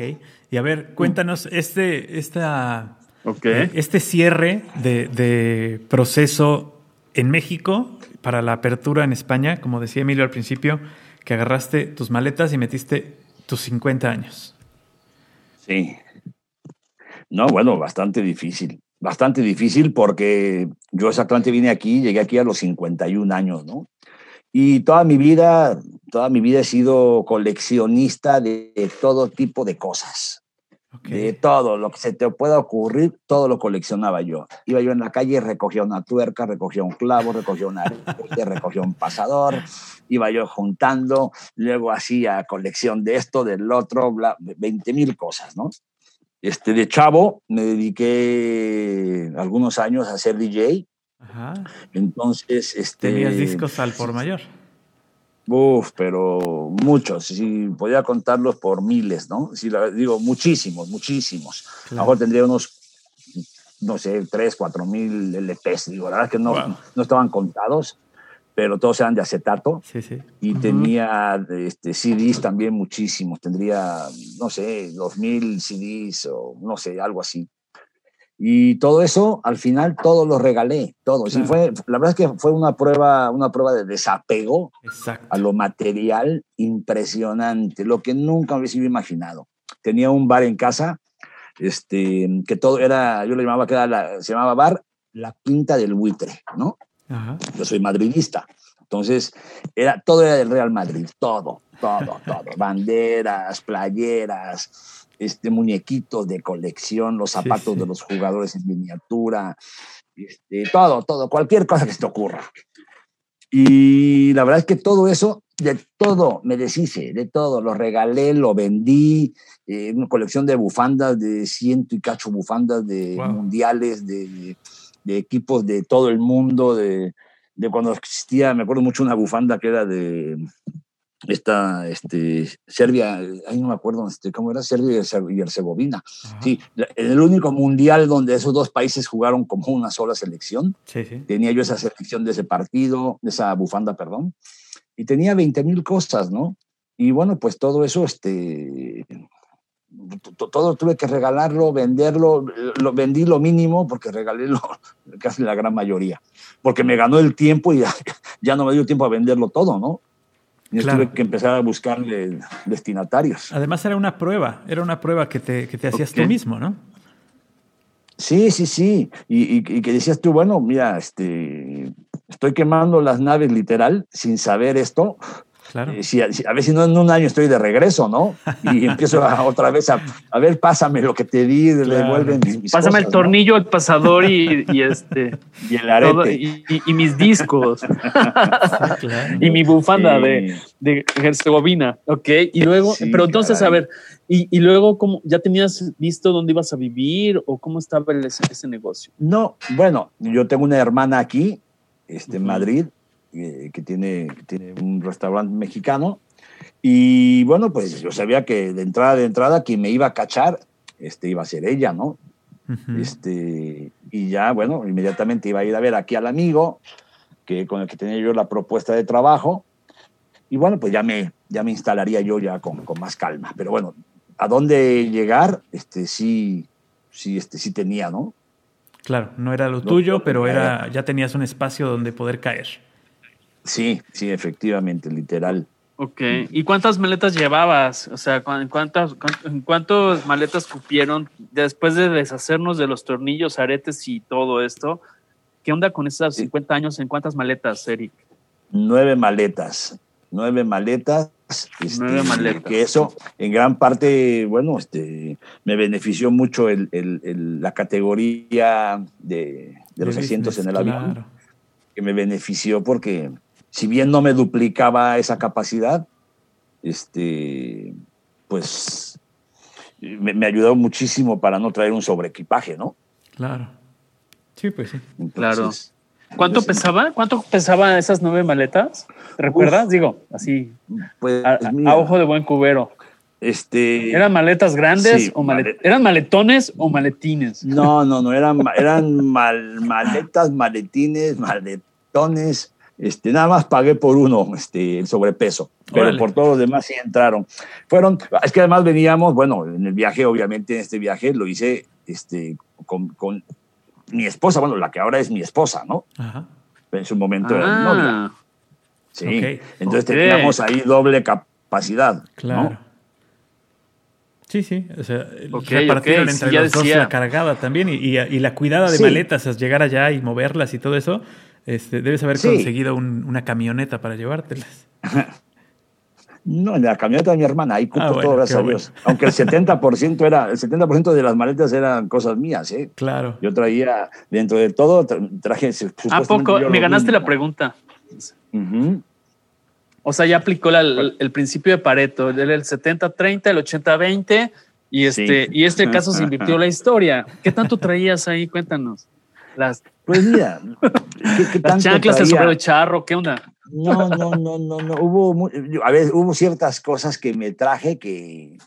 Speaker 3: Y a ver, cuéntanos, este, esta, okay. este cierre de, de, proceso en México para la apertura en España, como decía Emilio al principio, que agarraste tus maletas y metiste tus 50 años.
Speaker 4: Sí, no, bueno, bastante difícil. Bastante difícil porque yo exactamente vine aquí, llegué aquí a los 51 años, ¿no? Y toda mi vida, toda mi vida he sido coleccionista de, todo tipo de cosas. De todo, lo que se te pueda ocurrir, todo lo coleccionaba yo. Iba yo en la calle, recogía una tuerca, recogía un clavo, recogía una recogía un pasador, iba yo juntando, luego hacía colección de esto, del otro, bla, 20 mil cosas, ¿no? Este, de chavo me dediqué algunos años a ser DJ. Ajá. Entonces, este...
Speaker 3: ¿Tenías discos al por mayor?
Speaker 4: Uf, pero muchos, si podía contarlos por miles, ¿no? Si digo, muchísimos, muchísimos. A lo mejor tendría unos, no sé, tres, cuatro mil LPs. Digo, la verdad es que no, no estaban contados pero todos eran de acetato.
Speaker 3: Sí, sí.
Speaker 4: Y tenía este, CDs también muchísimos. Tendría, no sé, dos mil CDs o no sé, algo así. Y todo eso, al final, todo lo regalé, todo. Sí, fue, la verdad es que fue una prueba, una prueba de desapego a lo material impresionante, lo que nunca hubiese imaginado. Tenía un bar en casa, este, que todo era, yo lo llamaba, que era se llamaba bar La Quinta del Buitre, ¿no? Yo soy madridista. Entonces, era, todo era del Real Madrid, todo, todo, todo. Banderas, playeras, este, muñequitos de colección, los zapatos de los jugadores en miniatura, este, todo, todo, cualquier cosa que se te ocurra. Y la verdad es que todo eso, de todo me deshice, de todo, lo regalé, lo vendí, eh, una colección de bufandas, de ciento y cacho bufandas de mundiales, de, de, equipos de todo el mundo, de, de cuando existía, me acuerdo mucho una bufanda que era de esta este, Serbia, ahí no me acuerdo este, cómo era, Serbia y Herzegovina. Sí, el único mundial donde esos dos países jugaron como una sola selección. Tenía yo esa selección de ese partido, de esa bufanda, perdón, y tenía 20 mil cosas, ¿no? Y bueno, pues todo eso, este, todo tuve que regalarlo, venderlo, lo vendí lo mínimo porque regalé lo, casi la gran mayoría, porque me ganó el tiempo y ya, ya no me dio tiempo a venderlo todo, ¿no? Y tuve que empezar a buscarle destinatarios.
Speaker 3: Además era una prueba, era una prueba que te, que te hacías tú mismo, ¿no?
Speaker 4: Sí, sí, sí. Y, y, que decías tú, bueno, mira, este, estoy quemando las naves literal sin saber esto. Claro. Eh, si, a ver si no en un año estoy de regreso, ¿no? Y empiezo otra vez a, a, ver, pásame lo que te di, devuelven
Speaker 2: mis, Pásame el tornillo, el pasador y, y, este.
Speaker 4: Y el arete.
Speaker 2: y, mis discos. Y mi bufanda de, de, Herzegovina. Ok. Y luego, pero entonces, a ver, y, luego, ¿cómo, ¿ya tenías visto dónde ibas a vivir o cómo estaba ese, ese negocio?
Speaker 4: No, bueno, yo tengo una hermana aquí, este, en Madrid, eh, que, tiene, tiene un restaurante mexicano. Y bueno, pues yo sabía que de entrada de entrada quien me iba a cachar este, iba a ser ella, ¿no? este, y ya, bueno, inmediatamente iba a ir a ver aquí al amigo que, con el que tenía yo la propuesta de trabajo. Y bueno, pues ya me, ya me instalaría yo ya con, con más calma. Pero bueno, a dónde llegar, este, sí, sí, este, sí tenía, ¿no?
Speaker 3: Claro, no era lo tuyo, pero era, ya tenías un espacio donde poder caer.
Speaker 4: Sí, sí, efectivamente, literal.
Speaker 2: Ok, ¿y cuántas maletas llevabas? O sea, ¿en cuántas, en cuántas maletas cupieron después de deshacernos de los tornillos, aretes y todo esto? ¿Qué onda con esos 50 años? ¿En cuántas maletas, Eric?
Speaker 4: Nueve maletas, nueve maletas. Este, nueve maletas. Que eso, en gran parte, bueno, este, me benefició mucho el, la categoría de, los asientos en el avión. Que me benefició porque si bien no me duplicaba esa capacidad, este, pues me, ayudó muchísimo para no traer un sobreequipaje, ¿no?
Speaker 3: Claro. Sí, pues sí.
Speaker 2: claro. ¿Cuánto pesaba? ¿Cuánto pesaba esas nueve maletas? ¿Recuerdas? Digo, así. Pues, a, ojo de buen cubero.
Speaker 4: Este,
Speaker 2: ¿Eran maletas grandes o eran maletones o maletines?
Speaker 4: No, no, no, eran, eran maletas, maletines, maletones. Este, nada más pagué por uno este, el sobrepeso, pero por todos los demás sí entraron. Fueron, es que además veníamos, bueno, en el viaje, obviamente en este viaje lo hice este, con, con mi esposa, bueno, la que ahora es mi esposa, ¿no? Ajá. En su momento era mi ah. novia. Sí, entonces teníamos ahí doble capacidad. Claro.
Speaker 3: Sí, sí, o sea, repartieron entre los dos la cargada también y, y, la cuidada de maletas, es llegar allá y moverlas y todo eso. Este, debes haber conseguido una camioneta para llevártelas.
Speaker 4: No, en la camioneta de mi hermana, ahí cupo ah, todo, gracias a Dios. Aunque el 70% era, el 70% de las maletas eran cosas mías, ¿eh?
Speaker 3: Claro.
Speaker 4: Yo traía, dentro de todo, traje.
Speaker 2: ¿A poco? Me ganaste la pregunta. O sea, ya aplicó el, principio de Pareto, el 70-30, el 80-20, y este, y este caso se invirtió la historia. ¿Qué tanto traías ahí? Cuéntanos. Las,
Speaker 4: pues mira,
Speaker 2: ¿qué, las chanclas, el sombrero de charro, ¿qué onda?
Speaker 4: No, no, no, no, no. Hubo, a ver, hubo ciertas cosas que me traje que.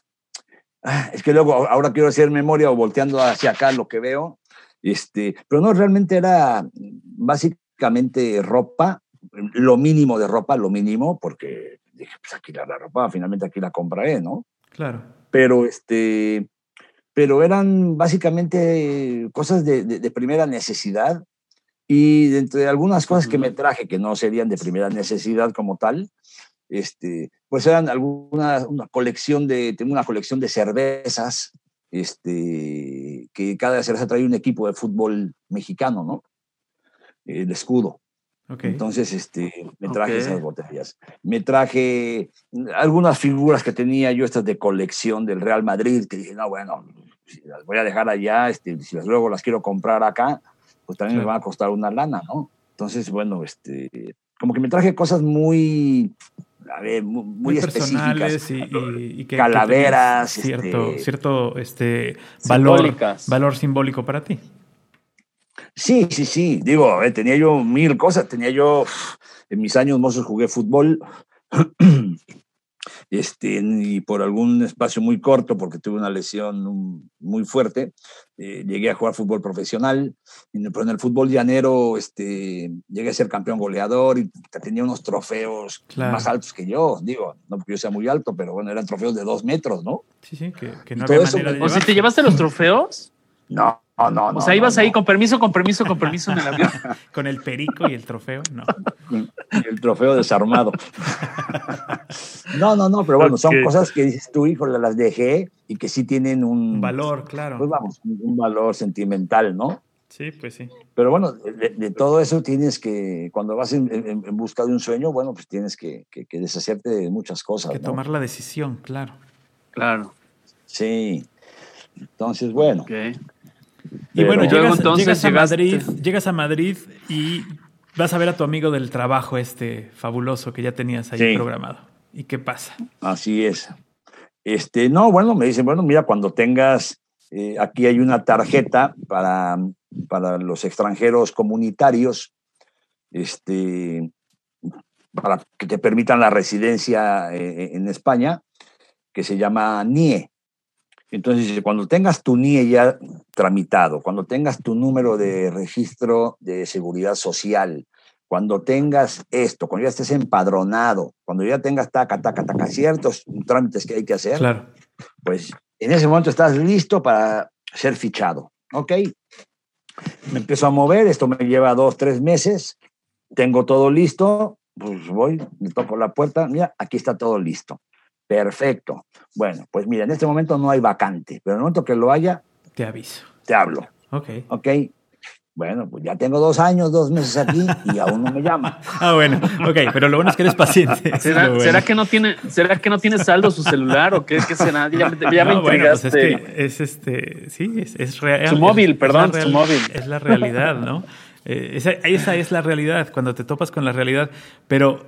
Speaker 4: Ah, es que luego, ahora quiero hacer memoria o volteando hacia acá lo que veo. Este, pero no, realmente era básicamente ropa, lo mínimo de ropa, lo mínimo, porque dije, pues aquí la, ropa, finalmente aquí la compraré, ¿no?
Speaker 3: Claro.
Speaker 4: Pero este, pero eran básicamente cosas de, de primera necesidad y entre algunas cosas que me traje, que no serían de primera necesidad como tal, este, pues eran alguna una colección de, tengo una colección de cervezas, este, que cada cerveza trae un equipo de fútbol mexicano, ¿no? El escudo. Entonces, este, me traje esas botellas. Me traje algunas figuras que tenía yo, estas de colección del Real Madrid, que dije, no, bueno, si las voy a dejar allá, este, si luego las quiero comprar acá, pues también me va a costar una lana, ¿no? Entonces, bueno, este, como que me traje cosas muy, a ver, muy, específicas.
Speaker 3: Y,
Speaker 4: calaveras.
Speaker 3: cierto, este, cierto este, valor, valor simbólico para ti.
Speaker 4: Sí, sí, sí. Digo, eh, tenía yo mil cosas. Tenía yo, en mis años mozos jugué fútbol. este, y por algún espacio muy corto, porque tuve una lesión muy fuerte, eh, llegué a jugar fútbol profesional, pero en el fútbol llanero este, llegué a ser campeón goleador y tenía unos trofeos más altos que yo, digo, no porque yo sea muy alto, pero bueno, eran trofeos de dos metros, ¿no?
Speaker 3: Sí, sí, que, no había manera de
Speaker 2: ¿O si te llevaste los trofeos?
Speaker 4: No, no, no. O
Speaker 2: sea, ibas ahí con permiso, con permiso, con permiso en el avión.
Speaker 3: con el perico y el trofeo, no.
Speaker 4: el trofeo desarmado. no, no, no, pero bueno, son cosas que dices tú, hijo, las dejé y que sí tienen un
Speaker 3: valor, claro.
Speaker 4: Pues vamos, un valor sentimental, ¿no?
Speaker 3: Sí, pues sí.
Speaker 4: Pero bueno, de, todo eso tienes que, cuando vas en, busca de un sueño, bueno, pues tienes que, deshacerte de muchas cosas.
Speaker 3: Que tomar la decisión, claro.
Speaker 2: Claro.
Speaker 4: Sí. Entonces, bueno.
Speaker 3: Y bueno, llegas, a Madrid, llegas a Madrid y vas a ver a tu amigo del trabajo este fabuloso que ya tenías ahí programado. ¿Y qué pasa?
Speaker 4: Así es. Este, no, bueno, me dicen, bueno, mira, cuando tengas, eh, aquí hay una tarjeta para, para los extranjeros comunitarios, este, para que te permitan la residencia eh, en España, que se llama NIE, entonces, cuando tengas tu NIE ya tramitado, cuando tengas tu número de registro de seguridad social, cuando tengas esto, cuando ya estés empadronado, cuando ya tengas taca, taca, taca, ciertos trámites que hay que hacer,
Speaker 3: claro.
Speaker 4: pues en ese momento estás listo para ser fichado. ¿Ok? Me empiezo a mover, esto me lleva dos, tres meses, tengo todo listo, pues voy, me toco la puerta, mira, aquí está todo listo. Perfecto. Bueno, pues mira, en este momento no hay vacante, pero en el momento que lo haya,
Speaker 3: te aviso.
Speaker 4: Te hablo.
Speaker 3: Ok.
Speaker 4: Ok. Bueno, pues ya tengo dos años, dos meses aquí y aún no me llama.
Speaker 3: ah, bueno, ok, pero lo bueno es que eres paciente.
Speaker 2: ¿Será, que no tiene, ¿Será que no tiene saldo su celular o qué, qué será? Ya, me, ya me
Speaker 3: bueno, pues es, que es este, sí, es, es real.
Speaker 2: Su móvil, perdón, su móvil.
Speaker 3: Es la realidad, ¿no? Eh, esa, esa es la realidad, cuando te topas con la realidad. Pero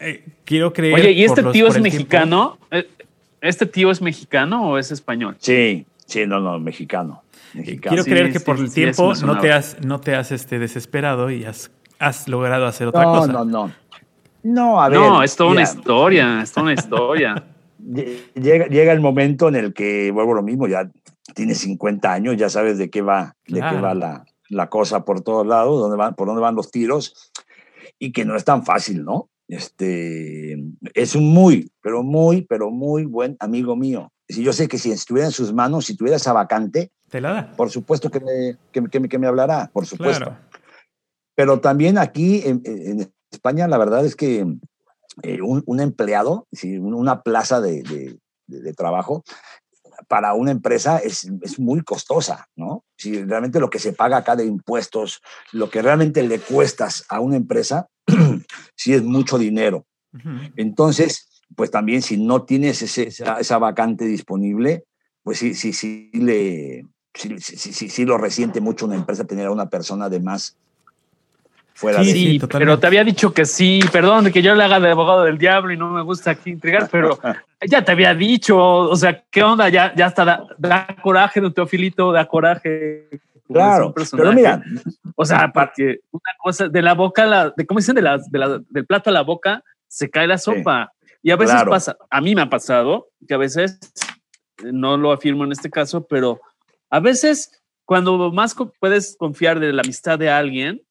Speaker 3: eh, quiero creer.
Speaker 2: Oye, ¿y este tío es mexicano? Eh, ¿Este tío es mexicano o es español?
Speaker 4: Sí, sí, no, no, mexicano.
Speaker 3: Quiero creer que por el tiempo no te has, no te has este, desesperado y has, has logrado hacer otra cosa.
Speaker 4: No, no, no. No, a ver.
Speaker 2: No, es toda una historia, es toda una historia.
Speaker 4: llega, llega el momento en el que, vuelvo a lo mismo, ya tienes 50 años, ya sabes de qué va, de qué va la, la, cosa por todos lados, dónde van, por dónde van los tiros, y que no es tan fácil, ¿no? Este, es un muy, pero muy, pero muy buen amigo mío. Si yo sé que si estuviera en sus manos, si tuviera esa vacante,
Speaker 3: ¿Te la da?
Speaker 4: por supuesto que me, que, que me hablará, por supuesto. Pero también aquí en, España, la verdad es que eh, un, empleado, una plaza de, de, de, trabajo, para una empresa es, es, muy costosa, ¿no? Si realmente lo que se paga acá de impuestos, lo que realmente le cuestas a una empresa, sí es mucho dinero. Entonces, pues también si no tienes esa, vacante disponible, pues sí, sí, sí, le, sí, sí, sí, lo resiente mucho una empresa tener a una persona de más fuera de
Speaker 2: sí, pero te había dicho que sí, perdón, que yo le haga de abogado del diablo y no me gusta aquí intrigar, pero ya te había dicho, o sea, ¿qué onda? Ya, ya hasta da, da coraje, don Teofilito, da coraje
Speaker 4: Claro, pero mira,
Speaker 2: o sea, que una cosa de la boca, la, de cómo dicen, de la, del plato a la boca se cae la sopa. y a veces pasa, a mí me ha pasado que a veces, no lo afirmo en este caso, pero a veces cuando más puedes confiar de la amistad de alguien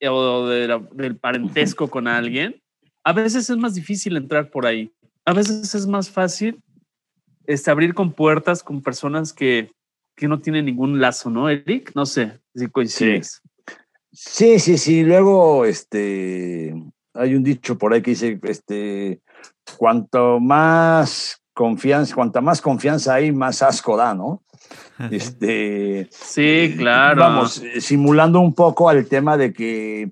Speaker 2: eh, o del parentesco con alguien, a veces es más difícil entrar por ahí. A veces es más fácil este, abrir con puertas con personas que, que no tiene ningún lazo, ¿no, Eric? No sé si coincides.
Speaker 4: Sí, sí, sí. Luego, este, hay un dicho por ahí que dice, este, cuanto más confianza, cuanta más confianza hay, más asco da, ¿no? Este,
Speaker 2: sí, eh, claro.
Speaker 4: Vamos, simulando un poco al tema de que,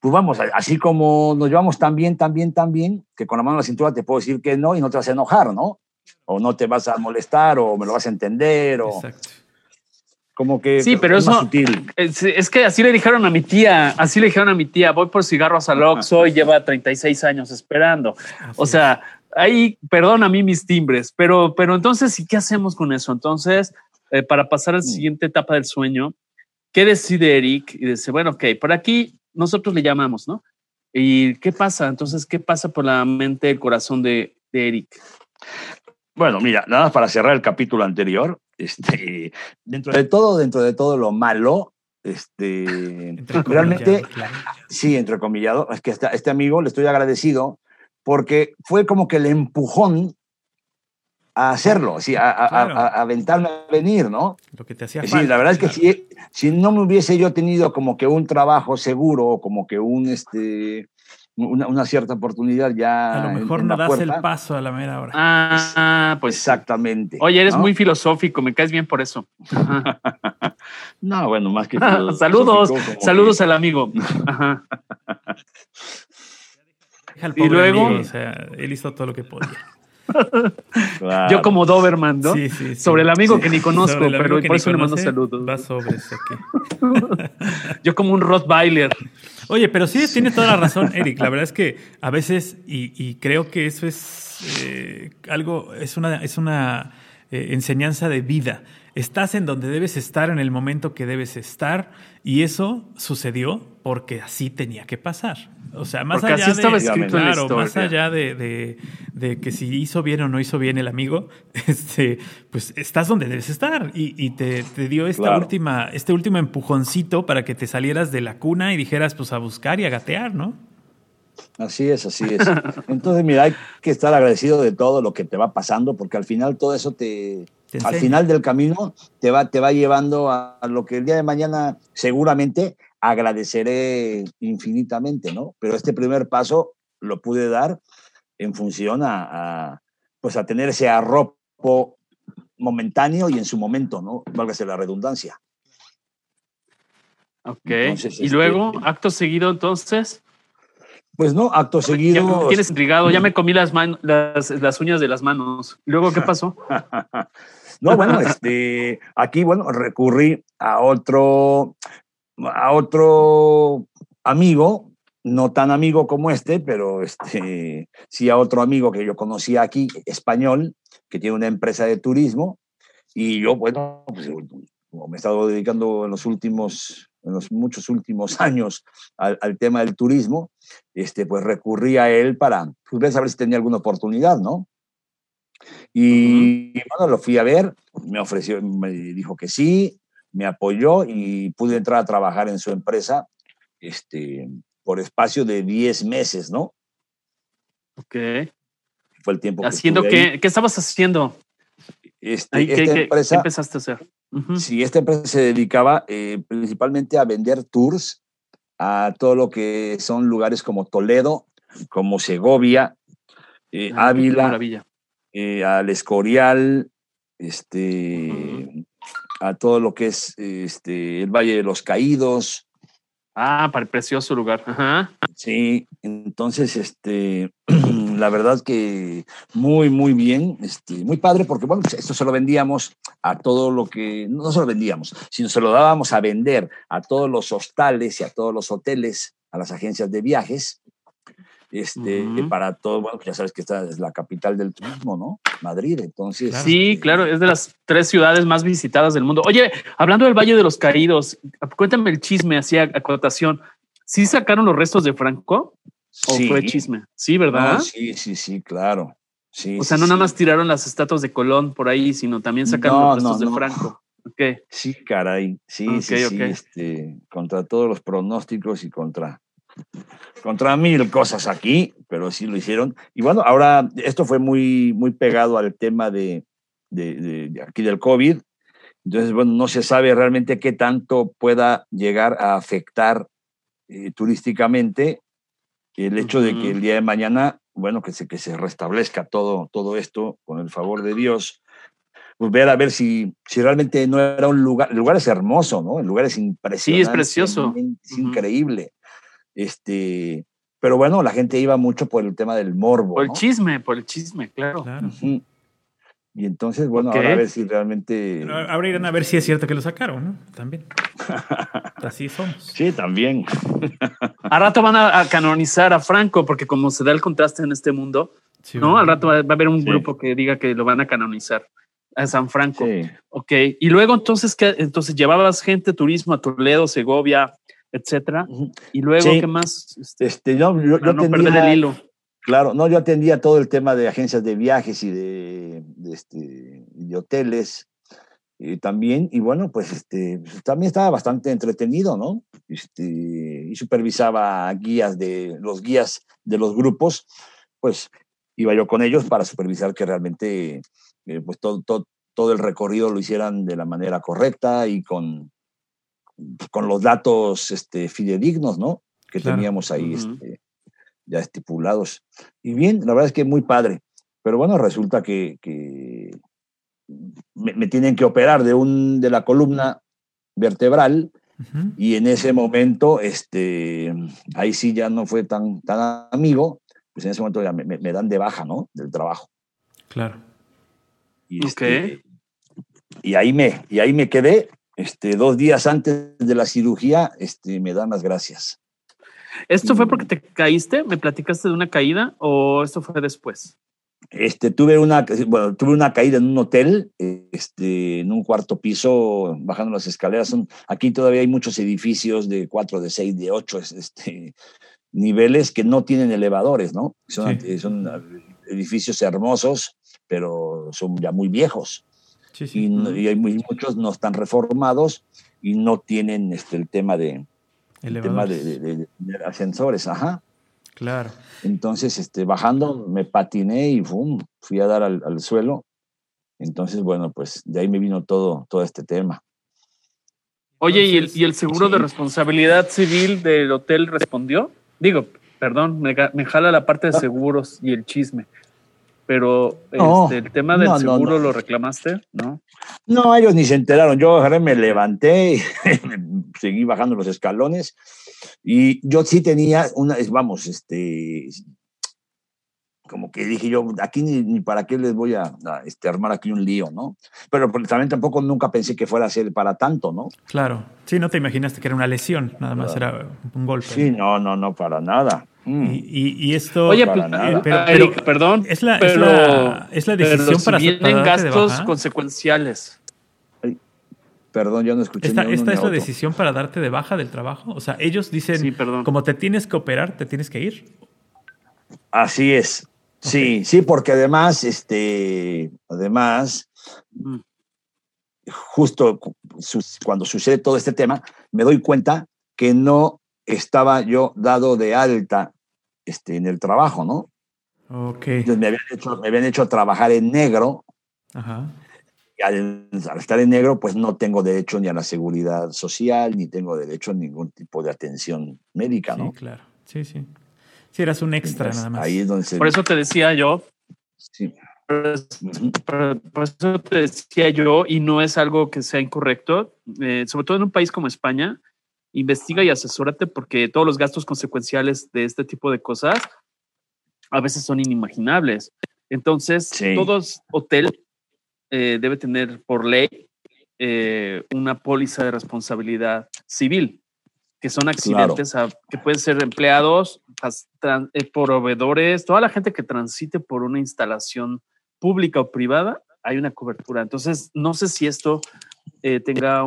Speaker 4: pues vamos, así como nos llevamos tan bien, tan bien, tan bien, que con la mano en la cintura te puedo decir que no y no te vas a enojar, ¿no? O no te vas a molestar o me lo vas a entender. O... como que
Speaker 2: sí, pero eso Es, que así le dijeron a mi tía, así le dijeron a mi tía, voy por cigarros al Oxxo y lleva 36 años esperando. O sea, ahí, perdón a mí mis timbres, pero, pero entonces, ¿y qué hacemos con eso? Entonces, eh, para pasar a la mm. siguiente etapa del sueño, ¿qué decide Eric? Y dice, bueno, ok, por aquí nosotros le llamamos, ¿no? ¿Y qué pasa? Entonces, ¿qué pasa por la mente, el corazón de, de Eric?
Speaker 4: Bueno, mira, nada más para cerrar el capítulo anterior, este, dentro de todo, dentro de todo lo malo, este, realmente, sí, entrecomillado, es que este, este amigo le estoy agradecido porque fue como que el empujón a hacerlo, así, a, a, aventarme a venir, ¿no?
Speaker 3: Lo que te hacía
Speaker 4: Sí, la verdad es que si, si no me hubiese yo tenido como que un trabajo seguro, como que un, este, una, cierta oportunidad ya.
Speaker 3: A lo mejor no das el paso a la mera hora.
Speaker 2: Ah, pues
Speaker 4: exactamente.
Speaker 2: Oye, eres muy filosófico, me caes bien por eso.
Speaker 4: no, bueno, más que.
Speaker 2: saludos, saludos al amigo.
Speaker 3: y luego, o sea, él hizo todo lo que podía.
Speaker 2: Yo como Doberman, ¿no? Sí, sí, Sobre el amigo que ni conozco, pero por eso le mando saludos.
Speaker 3: Va sobres aquí.
Speaker 2: Yo como un Rottweiler.
Speaker 3: Oye, pero sí tiene toda la razón, Eric. La verdad es que a veces, y, creo que eso es eh, algo, es una, es una eh, enseñanza de vida. Estás en donde debes estar en el momento que debes estar y eso sucedió porque así tenía que pasar. O sea, más allá de, claro, más allá de, que si hizo bien o no hizo bien el amigo, este, pues estás donde debes estar y, te, dio esta última, este último empujoncito para que te salieras de la cuna y dijeras, pues a buscar y a gatear, ¿no?
Speaker 4: Así es, así es. Entonces, mira, hay que estar agradecido de todo lo que te va pasando, porque al final todo eso te, al final del camino te va, te va llevando a, lo que el día de mañana seguramente agradeceré infinitamente, ¿no? Pero este primer paso lo pude dar en función a, pues a tener ese arropo momentáneo y en su momento, ¿no? Válgase la redundancia.
Speaker 2: Ok. y este, luego, acto seguido, entonces.
Speaker 4: Pues no, acto seguido.
Speaker 2: tienes intrigado, ya me comí las, las, las, uñas de las manos. ¿Luego qué pasó?
Speaker 4: no, bueno, este, aquí, bueno, recurrí a otro, a otro amigo, no tan amigo como este, pero este, sí a otro amigo que yo conocía aquí, español, que tiene una empresa de turismo. Y yo, bueno, pues, me he estado dedicando en los últimos en los muchos últimos años al, tema del turismo, este, pues recurrí a él para pues, saber si tenía alguna oportunidad, ¿no? Y bueno, lo fui a ver, me ofreció, me dijo que sí, me apoyó y pude entrar a trabajar en su empresa este, por espacio de 10 meses, ¿no?
Speaker 2: Ok.
Speaker 4: Fue el tiempo
Speaker 2: que ¿Haciendo qué? ¿Qué estabas haciendo?
Speaker 4: Este, ¿Qué,
Speaker 2: empresa, empezaste a hacer?
Speaker 4: Sí, esta empresa se dedicaba eh, principalmente a vender tours a todo lo que son lugares como Toledo, como Segovia, eh, ah, Ávila, eh, al Escorial, este, a todo lo que es este, el Valle de los Caídos,
Speaker 2: Ah, para el precioso lugar. Ajá.
Speaker 4: Sí, entonces, este, la verdad que muy, muy bien, este, muy padre, porque bueno, pues, esto se lo vendíamos a todo lo que, no se lo vendíamos, sino se lo dábamos a vender a todos los hostales y a todos los hoteles, a las agencias de viajes, este, para todo, bueno, ya sabes que esta es la capital del turismo, ¿no? Madrid, entonces.
Speaker 2: Sí, este claro, es de las tres ciudades más visitadas del mundo. Oye, hablando del Valle de los Caídos, cuéntame el chisme, hacía acotación. ¿Sí sacaron los restos de Franco? ¿O fue chisme? Sí, ¿verdad?
Speaker 4: sí, sí, sí, claro. Sí,
Speaker 2: o sea, no nada más tiraron las estatuas de Colón por ahí, sino también sacaron los restos de Franco. Okay.
Speaker 4: Sí, caray. Sí, sí, sí. Este, contra todos los pronósticos y contra contra mil cosas aquí, pero sí lo hicieron. Y bueno, ahora esto fue muy, muy pegado al tema de, de, aquí del COVID. Entonces, bueno, no se sabe realmente qué tanto pueda llegar a afectar eh, turísticamente el hecho de que el día de mañana, bueno, que se, que se restablezca todo, todo esto con el favor de Dios, pues ver a ver si, si realmente no era un lugar, el lugar es hermoso, ¿no? El lugar es impresionante.
Speaker 2: Sí, es precioso.
Speaker 4: Es increíble. Este, pero bueno, la gente iba mucho por el tema del morbo.
Speaker 2: Por el chisme, por el chisme, claro.
Speaker 4: Y entonces, bueno, ahora a ver si realmente.
Speaker 3: ahora irán a ver si es cierto que lo sacaron, ¿no? También. Así somos.
Speaker 4: Sí, también.
Speaker 2: Al rato van a, canonizar a Franco, porque como se da el contraste en este mundo, ¿no? Al rato va, a haber un grupo que diga que lo van a canonizar a San Franco. Sí. Ok. Y luego entonces, ¿qué? Entonces llevabas gente, turismo a Toledo, Segovia, etcétera. Y luego, ¿qué más?
Speaker 4: Este, este yo, yo, no perder el hilo. Claro, no, yo atendía todo el tema de agencias de viajes y de, este, de hoteles eh, también, y bueno, pues este, también estaba bastante entretenido, ¿no? Este, y supervisaba guías de los guías de los grupos, pues iba yo con ellos para supervisar que realmente eh, pues todo, todo, el recorrido lo hicieran de la manera correcta y con, con los datos este, fidedignos, ¿no? Que teníamos ahí. este, ya estipulados. Y bien, la verdad es que muy padre. Pero bueno, resulta que, me, tienen que operar de, un, de la columna vertebral y en ese momento, este, ahí sí ya no fue tan, tan amigo, pues en ese momento ya me, dan de baja, ¿no? Del trabajo.
Speaker 3: Claro.
Speaker 4: Y, este, y ahí me, y ahí me quedé, este, dos días antes de la cirugía, este, me dan las gracias.
Speaker 2: ¿Esto fue porque te caíste? ¿Me platicaste de una caída o esto fue después?
Speaker 4: Este, tuve una, bueno, tuve una caída en un hotel, este, en un cuarto piso, bajando las escaleras. Son, aquí todavía hay muchos edificios de cuatro, de seis, de ocho, este, niveles que no tienen elevadores, ¿no? Son, son edificios hermosos, pero son ya muy viejos. Sí, sí. Y, hay muchos no están reformados y no tienen este, el tema de, el tema de, ascensores, ajá.
Speaker 3: Claro.
Speaker 4: Entonces, este, bajando, me patiné y fui a dar al, suelo. Entonces, bueno, pues de ahí me vino todo, todo este tema.
Speaker 2: Oye, ¿y el, ¿y el seguro de responsabilidad civil del hotel respondió? Digo, perdón, me, me jala la parte de ah. seguros y el chisme pero este, el tema del seguro lo reclamaste, ¿no?
Speaker 4: No, ellos ni se enteraron. Yo me levanté y seguí bajando los escalones y yo sí tenía una, vamos, este, como que dije yo, aquí ni, para qué les voy a, este, armar aquí un lío, ¿no? Pero pues, también tampoco nunca pensé que fuera a ser para tanto, ¿no?
Speaker 3: Claro, sí, no te imaginaste que era una lesión, nada más era un golpe.
Speaker 4: Sí, no, no, no, para nada.
Speaker 3: Mm. Y, esto.
Speaker 2: Oye, pues, pero, perdón.
Speaker 3: Es la, es la, es la decisión para,
Speaker 2: si vienen gastos consecuenciales.
Speaker 4: perdón, yo no escuché.
Speaker 3: ¿Esta, esta es la decisión para darte de baja del trabajo? O sea, ellos dicen, como te tienes que operar, te tienes que ir.
Speaker 4: Así es. Sí, sí, porque además, este, además, mm. justo cuando sucede todo este tema, me doy cuenta que no estaba yo dado de alta este, en el trabajo, ¿no?
Speaker 3: Ok.
Speaker 4: Entonces me habían hecho, me habían hecho trabajar en negro.
Speaker 3: Ajá.
Speaker 4: Y al, estar en negro, pues no tengo derecho ni a la seguridad social, ni tengo derecho a ningún tipo de atención médica, ¿no?
Speaker 3: Sí, claro. Sí, sí. Sí, eras un extra nada más.
Speaker 4: Ahí es donde
Speaker 2: Por eso te decía yo.
Speaker 4: Sí.
Speaker 2: Por, eso te decía yo, y no es algo que sea incorrecto, eh, sobre todo en un país como España, investiga y asesórate porque todos los gastos consecuenciales de este tipo de cosas a veces son inimaginables. Entonces, todo hotel eh, debe tener por ley eh, una póliza de responsabilidad civil, que son accidentes que pueden ser empleados, eh, proveedores, toda la gente que transite por una instalación pública o privada, hay una cobertura. Entonces, no sé si esto tenga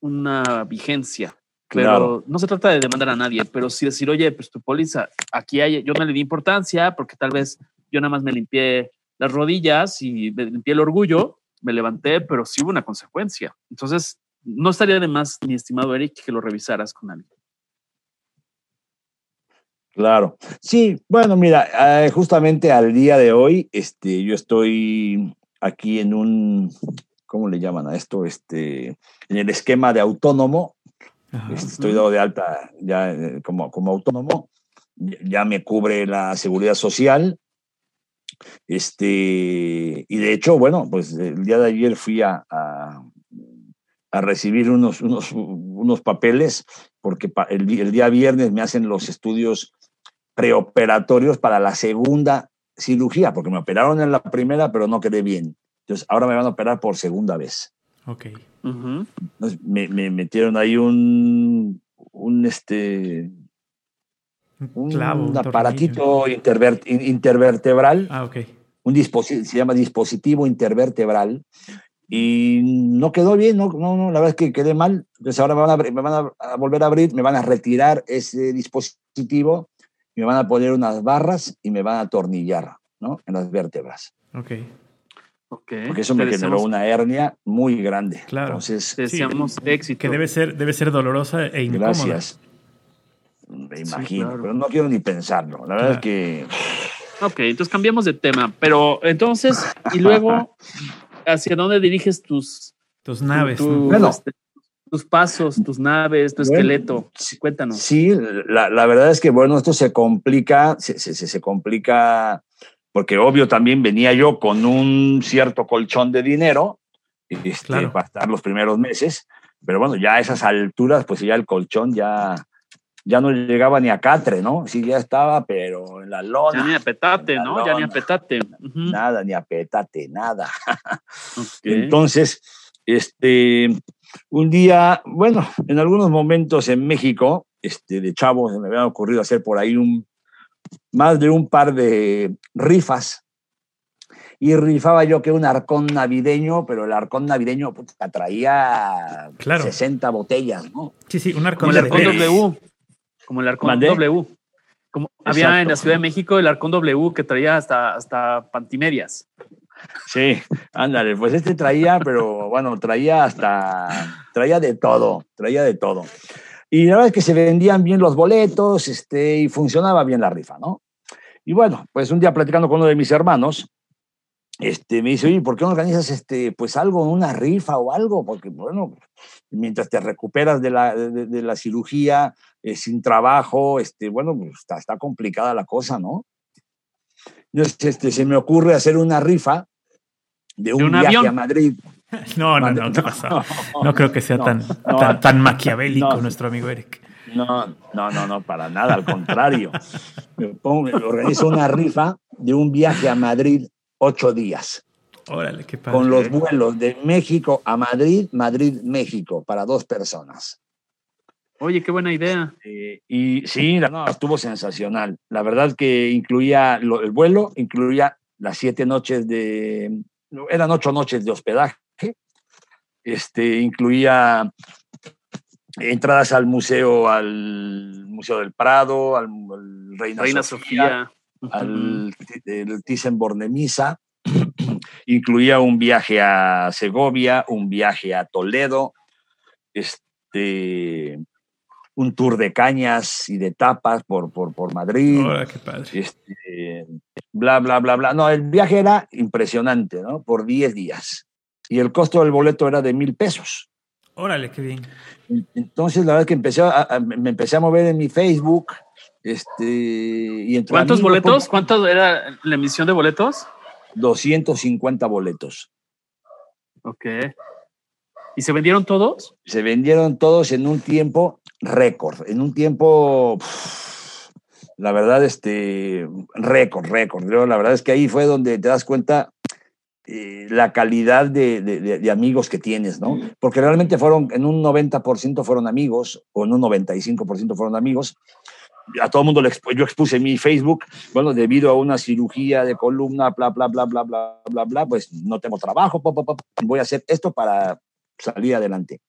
Speaker 2: una vigencia pero no se trata de demandar a nadie, pero sí decir, oye, pues tu póliza, aquí hay, yo no le di importancia porque tal vez yo nada más me limpié las rodillas y me limpié el orgullo, me levanté, pero sí hubo una consecuencia. Entonces, no estaría de más, mi estimado Eric, que lo revisaras con alguien.
Speaker 4: Claro. Sí, bueno, mira, eh, justamente al día de hoy, este, yo estoy aquí en un, ¿cómo le llaman a esto? Este, en el esquema de autónomo, este, estoy dado de alta ya eh, como, como autónomo, ya me cubre la seguridad social. Este, y de hecho, bueno, pues el día de ayer fui a, a, recibir unos, unos, unos, papeles porque el, el día viernes me hacen los estudios preoperatorios para la segunda cirugía, porque me operaron en la primera, pero no quedé bien. Entonces, ahora me van a operar por segunda vez.
Speaker 3: Ok.
Speaker 4: Entonces, me, metieron ahí un, un este, un, aparatito intervertebral.
Speaker 3: Ah, ok.
Speaker 4: Un dispositivo, se llama dispositivo intervertebral. Y no quedó bien, no, no, no, la verdad es que quedé mal. Entonces ahora me van, a, me van a, volver a abrir, me van a retirar ese dispositivo y me van a poner unas barras y me van a atornillar, ¿no? En las vértebras.
Speaker 3: Ok.
Speaker 2: Okay.
Speaker 4: Porque eso me generó una hernia muy grande.
Speaker 3: Claro.
Speaker 4: Entonces,
Speaker 2: deseamos éxito.
Speaker 3: Que debe ser, debe ser dolorosa e incómoda.
Speaker 4: Gracias. Me imagino, pero no quiero ni pensarlo. La verdad es que.
Speaker 2: Ok, entonces cambiamos de tema. Pero entonces, y luego, ¿hacia dónde diriges tus.
Speaker 3: Tus naves.
Speaker 2: Este, tus pasos, tus naves, tu esqueleto. Cuéntanos.
Speaker 4: Sí, la, la, verdad es que, bueno, esto se complica, se, se, se complica porque obvio también venía yo con un cierto colchón de dinero este, para estar los primeros meses, pero bueno, ya a esas alturas, pues ya el colchón ya, ya no llegaba ni a catre, ¿no? Sí, ya estaba, pero en la lona.
Speaker 2: Ya ni a petate, ¿no? Ya ni a petate.
Speaker 4: Nada, ni a petate, nada. Entonces, este, un día, bueno, en algunos momentos en México, este, de chavo, se me había ocurrido hacer por ahí un más de un par de rifas. Y rifaba yo que un arcón navideño, pero el arcón navideño traía 60 botellas, ¿no?
Speaker 3: Sí, sí, un arcón,
Speaker 2: Como el arcón W. Como el arcón W. Como había en la Ciudad de México el arcón W que traía hasta, hasta pantimedias.
Speaker 4: Sí, ándale, pues este traía, pero bueno, traía hasta, traía de todo, traía de todo. Y la verdad es que se vendían bien los boletos este, y funcionaba bien la rifa, ¿no? Y bueno, pues un día platicando con uno de mis hermanos, este, me dice, oye, ¿por qué no organizas este, pues algo, una rifa o algo? Porque, bueno, mientras te recuperas de la, de, la cirugía eh, sin trabajo, este, bueno, pues está, está, complicada la cosa, ¿no? Entonces, este, se me ocurre hacer una rifa de un, viaje a Madrid.
Speaker 3: No, no, no, No creo que sea tan, tan, maquiavélico nuestro amigo Eric.
Speaker 4: No, no, no, no, para nada, al contrario. organizo una rifa de un viaje a Madrid ocho días.
Speaker 3: Órale, qué padre.
Speaker 4: Con los vuelos de México a Madrid, Madrid-México, para dos personas.
Speaker 2: Oye, qué buena idea.
Speaker 4: Eh, y sí, no, estuvo sensacional. La verdad que incluía el vuelo, incluía las siete noches de, eran ocho noches de hospedaje, este, incluía entradas al museo, al Museo del Prado, al, Reina, Sofía, al Thyssen-Bornemisza, incluía un viaje a Segovia, un viaje a Toledo, este, un tour de cañas y de tapas por, por, por Madrid. Este, bla, bla, bla, bla. No, el viaje era impresionante, ¿no? Por 10 días y el costo del boleto era de mil pesos.
Speaker 3: Órale, qué bien.
Speaker 4: Entonces, la verdad es que empecé me empecé a mover en mi Facebook. Este, y
Speaker 2: ¿Cuántos boletos? ¿Cuánto era la emisión de boletos?
Speaker 4: 250 boletos.
Speaker 2: Ok. ¿Y se vendieron todos?
Speaker 4: Se vendieron todos en un tiempo récord, en un tiempo, la verdad, este, récord, récord. La verdad es que ahí fue donde te das cuenta eh, la calidad de, amigos que tienes, ¿no? Porque realmente fueron, en un 90% fueron amigos, o en un 95% fueron amigos. A todo el mundo le yo expuse mi Facebook, bueno, debido a una cirugía de columna, bla, bla, bla, bla, bla, bla, bla, pues no tengo trabajo, voy a hacer esto para salir adelante.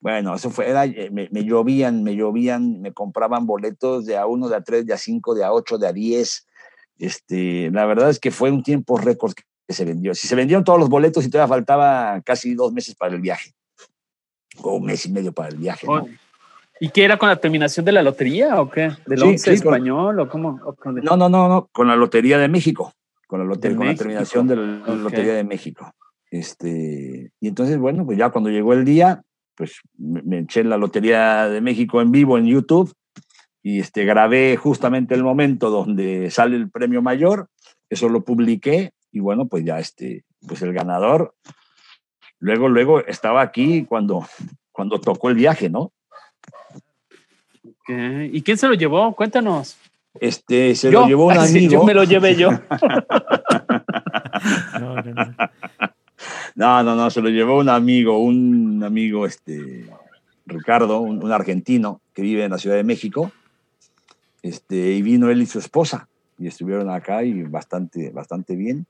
Speaker 4: Bueno, eso fue, era, eh, me, me, llovían, me llovían, me compraban boletos de a uno, de a tres, de a cinco, de a ocho, de a diez. Este, la verdad es que fue un tiempo récord se vendió. Si se vendieron todos los boletos y todavía faltaba casi dos meses para el viaje, o un mes y medio para el viaje.
Speaker 2: ¿Y qué era con la terminación de la lotería o qué? ¿Del once español o cómo?
Speaker 4: No, no, no, no, con la Lotería de México, con la, lotería, con la terminación de la Lotería de México. Este, y entonces, bueno, pues ya cuando llegó el día, pues me, eché la Lotería de México en vivo en YouTube y este, grabé justamente el momento donde sale el premio mayor, eso lo publiqué y bueno, pues ya este, pues el ganador, luego, luego estaba aquí cuando, cuando tocó el viaje, ¿no?
Speaker 2: ¿Y quién se lo llevó? Cuéntanos.
Speaker 4: Este, se lo llevó un amigo.
Speaker 2: yo me lo llevé yo.
Speaker 4: No, no, no, se lo llevó un amigo, un amigo, este, Ricardo, un, argentino que vive en la Ciudad de México, este, y vino él y su esposa, y estuvieron acá y bastante, bastante bien.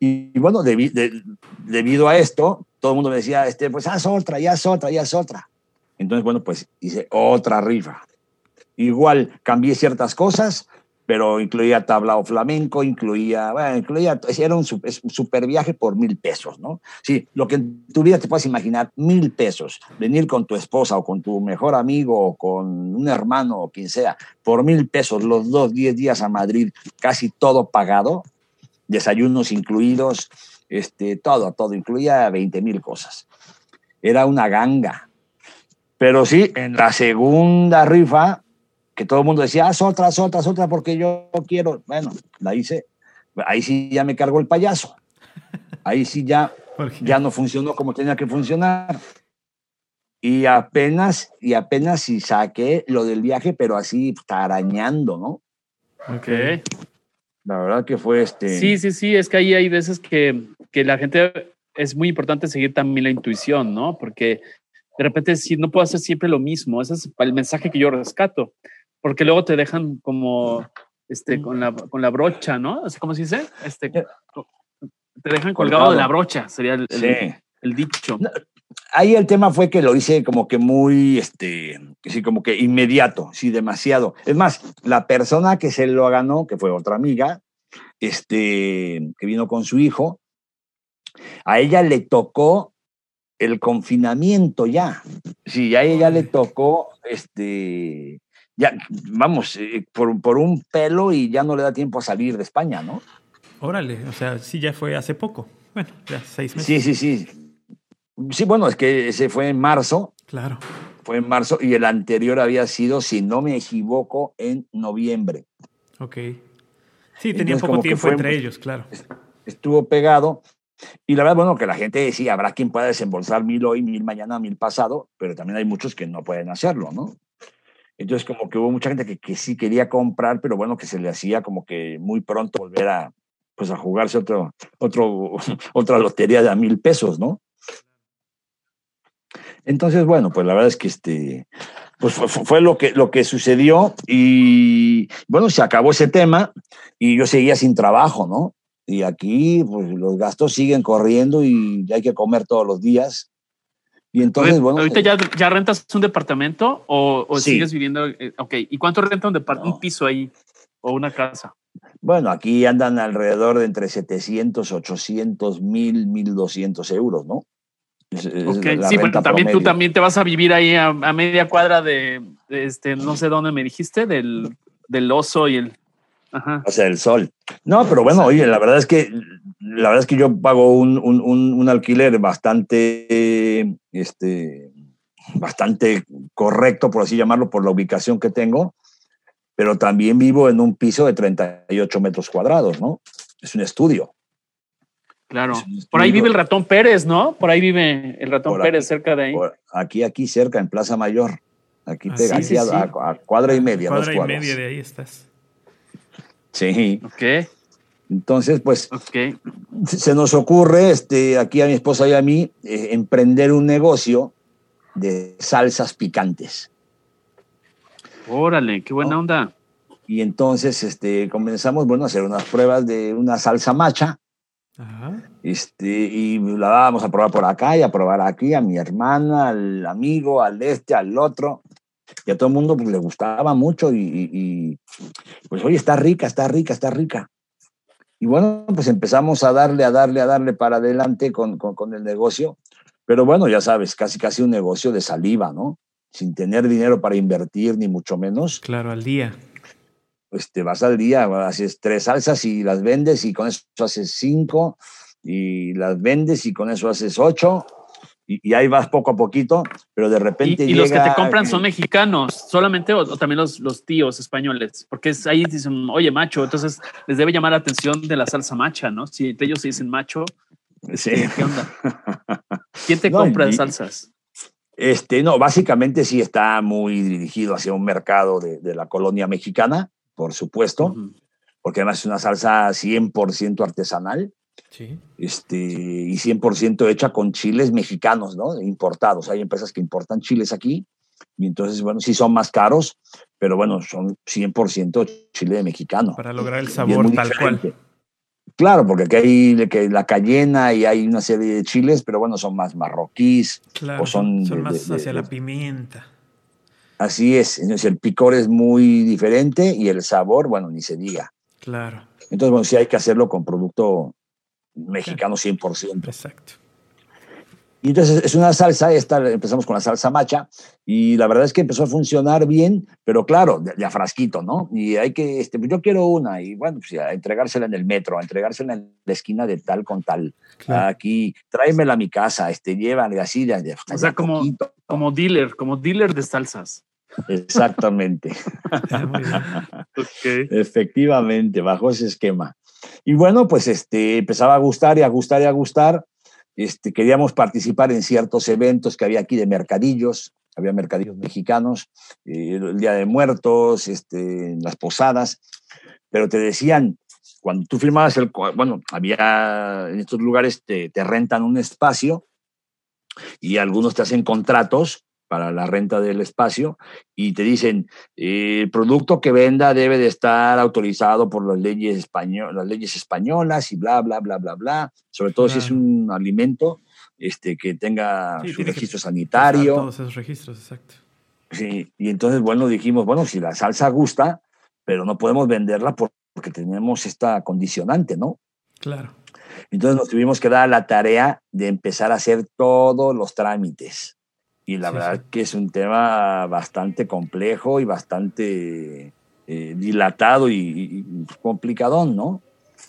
Speaker 4: Y, bueno, debido a esto, todo el mundo me decía, este, pues haz otra, ya haz otra, ya haz otra. Entonces, bueno, pues hice otra rifa. Igual cambié ciertas cosas, pero incluía tablao flamenco, incluía, bueno, incluía, era un super, viaje por mil pesos, ¿no? Sí, lo que en tu vida te puedes imaginar, mil pesos, venir con tu esposa o con tu mejor amigo o con un hermano o quien sea, por mil pesos, los dos, diez días a Madrid, casi todo pagado, desayunos incluidos, este, todo, todo, incluía veinte mil cosas. Era una ganga. Pero sí, en la segunda rifa que todo el mundo decía, haz otra, haz otra, haz otra, porque yo quiero. Bueno, la hice. Ahí sí ya me cargó el payaso. Ahí sí ya, ya no funcionó como tenía que funcionar. Y apenas, y apenas sí saqué lo del viaje, pero así arañando, ¿no?
Speaker 2: Ok.
Speaker 4: La verdad que fue este.
Speaker 2: Sí, sí, sí, es que ahí hay veces que, que la gente es muy importante seguir también la intuición, ¿no? Porque de repente si no puedo hacer siempre lo mismo, ese es el mensaje que yo rescato porque luego te dejan como este, con, la, con la brocha, ¿no? ¿Cómo se dice? Este, te dejan colgado, de la brocha, sería el, el, dicho.
Speaker 4: ahí el tema fue que lo hice como que muy, este, sí, como que inmediato, sí, demasiado. Es más, la persona que se lo ganó, que fue otra amiga, este, que vino con su hijo, a ella le tocó el confinamiento ya. Sí, a ella le tocó, este, ya, vamos, eh, por, por, un pelo y ya no le da tiempo a salir de España, ¿no?
Speaker 3: Órale, o sea, sí, ya fue hace poco. Bueno, ya seis meses.
Speaker 4: Sí, sí, sí. Sí, bueno, es que ese fue en marzo.
Speaker 3: Claro.
Speaker 4: Fue en marzo y el anterior había sido, si no me equivoco, en noviembre.
Speaker 3: Ok. Sí, tenía poco tiempo entre ellos, claro.
Speaker 4: Estuvo pegado. Y la verdad, bueno, que la gente decía, habrá quien pueda desembolsar mil hoy, mil mañana, mil pasado, pero también hay muchos que no pueden hacerlo, ¿no? Entonces, como que hubo mucha gente que, que, sí quería comprar, pero bueno, que se le hacía como que muy pronto volver a, pues a jugarse otro, otro, otra lotería de a mil pesos, ¿no? Entonces, bueno, pues la verdad es que este, pues fue, lo, que, lo que sucedió y bueno, se acabó ese tema y yo seguía sin trabajo, ¿no? Y aquí, pues los gastos siguen corriendo y hay que comer todos los días. Y entonces, bueno.
Speaker 2: ¿Ahorita ya, ya, rentas un departamento o, o sigues viviendo? Eh, ok, ¿y cuánto renta un, un piso ahí o una casa?
Speaker 4: Bueno, aquí andan alrededor de entre 700, 800, 1000, 1200 euros, ¿no?
Speaker 2: okay. Sí, bueno, también tú también te vas a vivir ahí a, media cuadra de, este, no sé dónde me dijiste, del, del oso y el.
Speaker 4: Ajá. O sea, el sol. No, pero bueno, oye, la verdad es que la verdad es que yo pago un, un, un alquiler bastante, este, bastante correcto, por así llamarlo, por la ubicación que tengo, pero también vivo en un piso de 38 metros cuadrados, ¿no? Es un estudio.
Speaker 2: Claro. Por ahí vive el ratón Pérez, ¿no? Por ahí vive el ratón Pérez, cerca de ahí.
Speaker 4: aquí, aquí cerca, en Plaza Mayor. Aquí ah, pega, A, cuadra y media.
Speaker 3: Cuadra y media de ahí estás.
Speaker 4: Sí.
Speaker 2: Ok.
Speaker 4: Entonces, pues, se nos ocurre, este, aquí a mi esposa y a mí, eh, emprender un negocio de salsas picantes.
Speaker 2: Órale, qué buena onda.
Speaker 4: Y entonces, este, comenzamos, bueno, a hacer unas pruebas de una salsa macha. Este, y la vamos a probar por acá y a probar aquí a mi hermana, al amigo, al este, al otro. Y a todo el mundo pues, le gustaba mucho y, y pues, oye, está rica, está rica, está rica. Y bueno, pues empezamos a darle, a darle, a darle para adelante con, con, el negocio. Pero bueno, ya sabes, casi casi un negocio de saliva, ¿no? Sin tener dinero para invertir, ni mucho menos.
Speaker 3: Claro, al día.
Speaker 4: Pues te vas al día, haces tres salsas y las vendes y con eso haces cinco y las vendes y con eso haces ocho y, ahí vas poco a poquito, pero de repente.
Speaker 2: ¿Y, los que te compran son mexicanos solamente o, también los, los, tíos españoles? Porque es, ahí dicen, oye, macho, entonces les debe llamar la atención de la salsa macha, ¿no? Si ellos se dicen macho, este, ¿qué onda? ¿Quién te compra de salsas?
Speaker 4: Este, no, básicamente sí está muy dirigido hacia un mercado de, de la colonia mexicana, por supuesto, porque además es una salsa 100% artesanal. Sí. Este, y 100% hecha con chiles mexicanos, ¿no? Importados. Hay empresas que importan chiles aquí y entonces, bueno, sí son más caros, pero bueno, son 100% chile mexicano.
Speaker 3: Para lograr el sabor tal cual.
Speaker 4: Claro, porque aquí hay que la cayena y hay una serie de chiles, pero bueno, son más marroquíes.
Speaker 3: Claro, o son, más hacia la pimienta.
Speaker 4: Así es. Entonces el picor es muy diferente y el sabor, bueno, ni se diga.
Speaker 3: Claro.
Speaker 4: Entonces, bueno, sí hay que hacerlo con producto mexicano 100%.
Speaker 3: Exacto.
Speaker 4: Y entonces es una salsa, esta empezamos con la salsa macha y la verdad es que empezó a funcionar bien, pero claro, ya frasquito, ¿no? Y hay que, este, pues yo quiero una y bueno, pues a entregársela en el metro, a entregársela en la esquina de tal con tal. Aquí, tráemela a mi casa, este, llévale así. De,
Speaker 2: o sea, como, como dealer, como dealer de salsas.
Speaker 4: Exactamente. Efectivamente, bajo ese esquema. Y bueno, pues este, empezaba a gustar y a gustar y a gustar. Este, queríamos participar en ciertos eventos que había aquí de mercadillos, había mercadillos mexicanos, eh, el Día de Muertos, este, las posadas, pero te decían, cuando tú firmabas el, bueno, había en estos lugares te, te rentan un espacio y algunos te hacen contratos para la renta del espacio y te dicen el producto que venda debe de estar autorizado por las leyes españolas, las leyes españolas y bla bla bla bla bla, sobre todo si es un alimento este que tenga su registro sanitario.
Speaker 3: Todos esos registros, exacto.
Speaker 4: Sí, y entonces bueno dijimos, bueno, si la salsa gusta, pero no podemos venderla porque tenemos esta condicionante, ¿no?
Speaker 3: Claro.
Speaker 4: Entonces nos tuvimos que dar la tarea de empezar a hacer todos los trámites y la verdad que es un tema bastante complejo y bastante eh, dilatado y, complicadón, ¿no?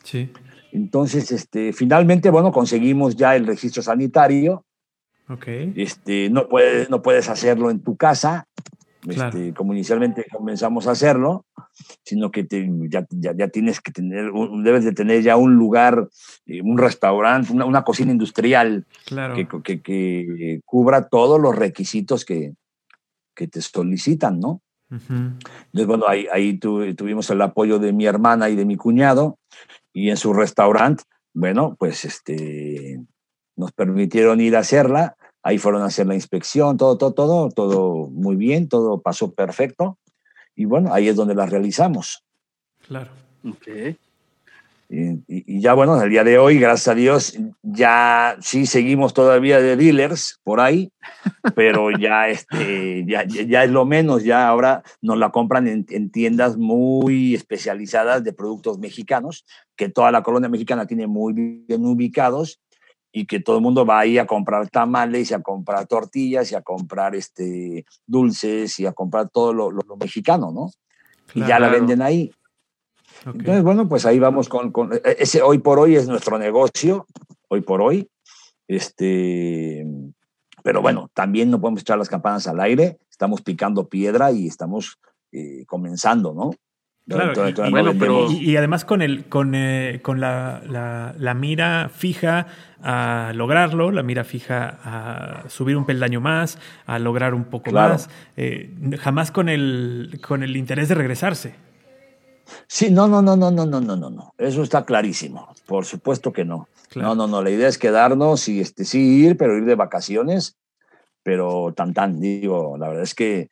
Speaker 3: Sí.
Speaker 4: Entonces, este, finalmente, bueno, conseguimos ya el registro sanitario.
Speaker 3: Ok.
Speaker 4: Este, no, puedes, no puedes hacerlo en tu casa, este, como inicialmente comenzamos a hacerlo, sino que ya, ya, tienes que tener, debes de tener ya un lugar, eh, un restaurante, una, cocina industrial que, que, cubra todos los requisitos que, que te solicitan, ¿no? Entonces, bueno, ahí, ahí tuvimos el apoyo de mi hermana y de mi cuñado, y en su restaurante, bueno, pues este, nos permitieron ir a hacerla Ahí fueron a hacer la inspección, todo, todo, todo, todo muy bien, todo pasó perfecto. Y bueno, ahí es donde la realizamos.
Speaker 3: Claro.
Speaker 2: Okay.
Speaker 4: Y, ya bueno, el día de hoy, gracias a Dios, ya sí seguimos todavía de dealers por ahí, pero ya, este, ya, ya es lo menos, ya ahora nos la compran en, en, tiendas muy especializadas de productos mexicanos, que toda la colonia mexicana tiene muy bien ubicados y que todo el mundo va ahí a comprar tamales y a comprar tortillas y a comprar este, dulces y a comprar todo lo, mexicano, ¿no? Y ya la venden ahí. Entonces, bueno, pues ahí vamos con, con, e, ese hoy por hoy es nuestro negocio, hoy por hoy. Este, pero bueno, también no podemos echar las campanas al aire, estamos picando piedra y estamos eh, comenzando, ¿no?
Speaker 3: Claro, y, bueno, pero... y, además con, el, con, eh, con la, la, mira fija a lograrlo, la mira fija a subir un peldaño más, a lograr un poco más, eh, jamás con el, con el interés de regresarse.
Speaker 4: Sí, no, no, no, no, no, no, no, no, no. Eso está clarísimo. Por supuesto que no. No, no, no. La idea es quedarnos y este, sí ir, pero ir de vacaciones. Pero tan, tan, digo, la verdad es que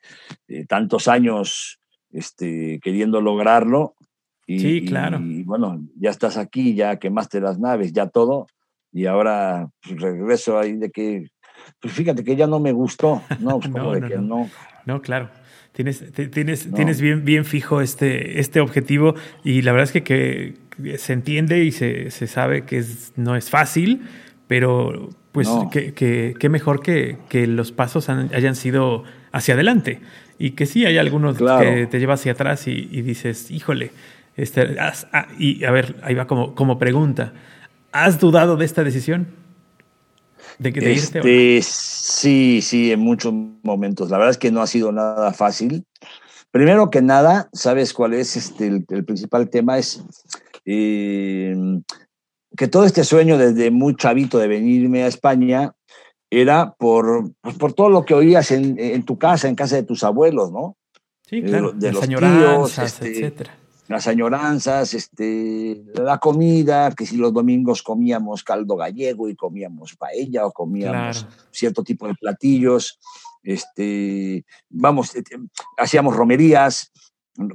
Speaker 4: eh, tantos años este, queriendo lograrlo. Y,
Speaker 3: sí, claro.
Speaker 4: Y, bueno, ya estás aquí, ya quemaste las naves, ya todo, y ahora pues, regreso ahí de que, pues fíjate que ya no me gustó, ¿no? Pues,
Speaker 3: no, no, no. no, claro. Tienes, tienes, tienes bien, bien fijo este, este objetivo y la verdad es que, que se entiende y se, se sabe que es, no es fácil, pero pues qué que, que, mejor que, que los pasos hayan sido hacia adelante y que sí hay algunos que te lleva hacia atrás y, dices, híjole, este, ah, y a ver, ahí va como, como pregunta, ¿has dudado de esta decisión?
Speaker 4: ¿De que te este, Sí, sí, en muchos momentos. La verdad es que no ha sido nada fácil. Primero que nada, ¿sabes cuál es este, el, principal tema? Es eh, que todo este sueño desde muy chavito de venirme a España, era por, pues, por todo lo que oías en, en, tu casa, en casa de tus abuelos, ¿no?
Speaker 3: Sí, claro, de, los tíos,
Speaker 4: este,
Speaker 3: etcétera.
Speaker 4: las añoranzas, este, la comida, que si los domingos comíamos caldo gallego y comíamos paella o comíamos cierto tipo de platillos, este, vamos, eh, hacíamos romerías,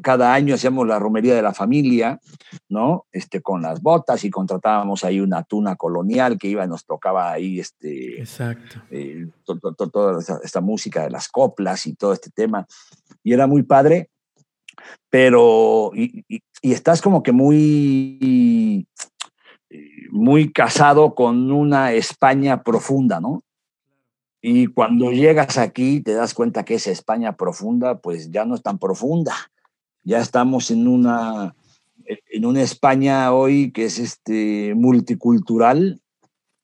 Speaker 4: cada año hacíamos la romería de la familia, ¿no? Este, con las botas y contratábamos ahí una tuna colonial que iba y nos tocaba ahí, este,
Speaker 3: Exacto.
Speaker 4: Eh, toda esta, música de las coplas y todo este tema. Y era muy padre, pero, y, estás como que muy, muy casado con una España profunda, ¿no? Y cuando llegas aquí te das cuenta que esa España profunda, pues ya no es tan profunda ya estamos en una, en una España hoy que es este, multicultural,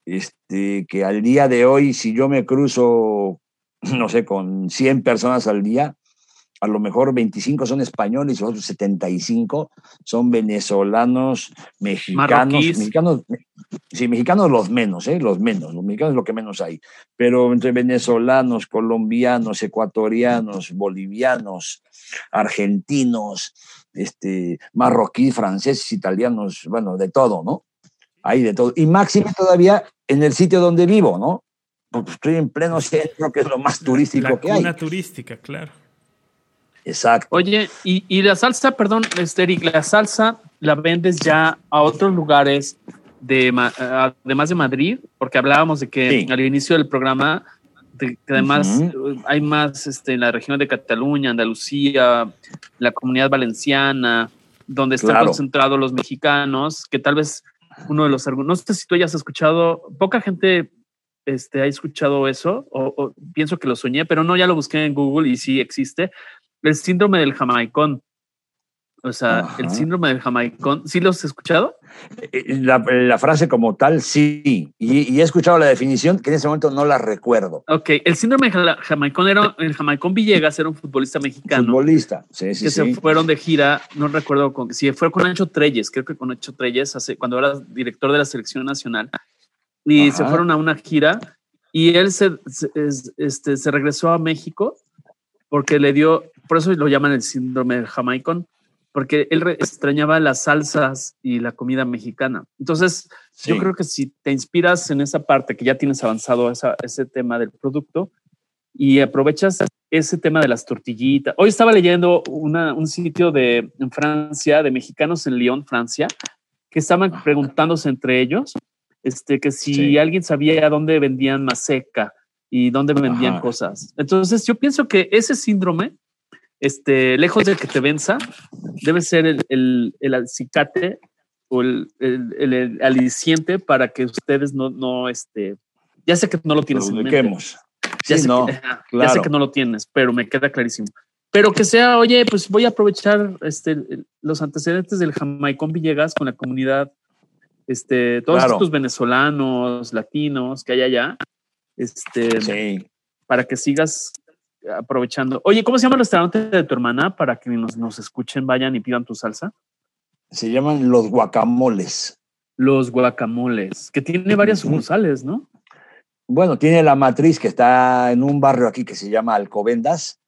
Speaker 4: este, que al día de hoy, si yo me cruzo, no sé, con 100 personas al día, a lo mejor 25 son españoles y otros 75 son venezolanos, mexicanos, mexicanos, sí, mexicanos los menos, ¿eh? los menos, los mexicanos es lo que menos hay, pero entre venezolanos, colombianos, ecuatorianos, bolivianos, argentinos, este, marroquíes, franceses, italianos, bueno, de todo, ¿no? Hay de todo. Y máximo todavía en el sitio donde vivo, ¿no? Porque estoy en pleno centro, que es lo más turístico que hay.
Speaker 3: Una turística, claro.
Speaker 4: Exacto.
Speaker 2: Oye, y, la salsa, perdón, Esteric, la salsa la vendes ya a otros lugares de además de Madrid, porque hablábamos de que al inicio del programa que además hay más este, en la región de Cataluña, Andalucía, la comunidad valenciana, donde están concentrados los mexicanos, que tal vez uno de los argumentos, no sé si tú hayas escuchado, poca gente este, ha escuchado eso, o, pienso que lo soñé, pero no, ya lo busqué en Google y sí existe, el síndrome del jamaicón. O sea, el síndrome del jamaicón, ¿sí lo has escuchado?
Speaker 4: Eh, eh, la, frase como tal, sí. Y, he escuchado la definición, que en ese momento no la recuerdo.
Speaker 2: Ok, el síndrome del jamaicón era, el jamaicón Villegas era un futbolista mexicano.
Speaker 4: Futbolista, sí, sí,
Speaker 2: Que se fueron de gira, no recuerdo con, si fue con Ancho Treyes, creo que con Ancho Treyes, hace, cuando era director de la selección nacional. Y se fueron a una gira y él se, este, se regresó a México porque le dio, por eso lo llaman el síndrome del jamaicón porque él extrañaba las salsas y la comida mexicana. Entonces, yo creo que si te inspiras en esa parte que ya tienes avanzado ese tema del producto y aprovechas ese tema de las tortillitas. Hoy estaba leyendo un sitio de en Francia, de mexicanos en Lyon, Francia, que estaban preguntándose entre ellos este, que si alguien sabía dónde vendían maseca y dónde vendían cosas. Entonces, yo pienso que ese síndrome este, lejos de que te venza, debe ser el, el, el acicate o el, el, aliciente para que ustedes no, no, este, ya sé que no lo tienes en mente. Ya, sé no, que, ya sé que no lo tienes, pero me queda clarísimo. Pero que sea, oye, pues voy a aprovechar este, los antecedentes del Jamaicón Villegas con la comunidad, este, todos estos venezolanos, latinos que hay allá, este, para que sigas aprovechando. Oye, ¿cómo se llama el restaurante de tu hermana para que nos, nos escuchen, vayan y pidan tu salsa?
Speaker 4: Se llaman Los Guacamoles.
Speaker 2: Los Guacamoles, que tiene varias sucursales, ¿no?
Speaker 4: Bueno, tiene la matriz que está en un barrio aquí que se llama Alcobendas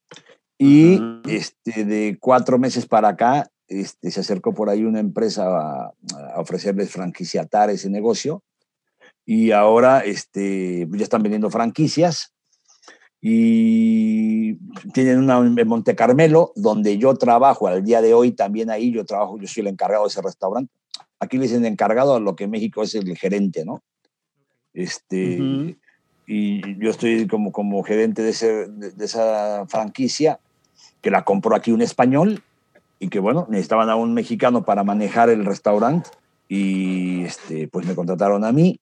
Speaker 4: y este, de cuatro meses para acá este, se acercó por ahí una empresa a, ofrecerles franquiciatar ese negocio y ahora este, ya están vendiendo franquicias y tienen una en Monte Carmelo, donde yo trabajo al día de hoy, también ahí yo trabajo, yo soy el encargado de ese restaurante. Aquí le dicen encargado a lo que en México es el gerente, ¿no? Este, Y yo estoy como, como gerente de, ese, de, esa franquicia, que la compró aquí un español, y que bueno, necesitaban a un mexicano para manejar el restaurante, y este, pues me contrataron a mí.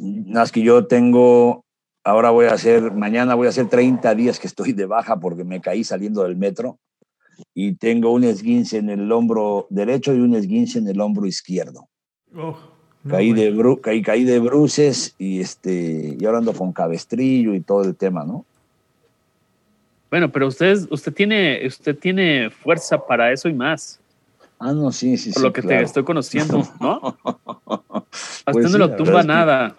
Speaker 4: Nada más que yo tengo Ahora voy a hacer, mañana voy a hacer 30 días que estoy de baja porque me caí saliendo del metro y tengo un esguince en el hombro derecho y un esguince en el hombro izquierdo. Oh, caí, de bru caí, caí, de bruces y, este, y ahora ando con cabestrillo y todo el tema, ¿no?
Speaker 2: Bueno, pero usted, usted, tiene, usted tiene fuerza para eso y más.
Speaker 4: Ah, no, sí, sí,
Speaker 2: Por lo que te estoy conociendo, ¿no? A usted pues no lo tumba nada.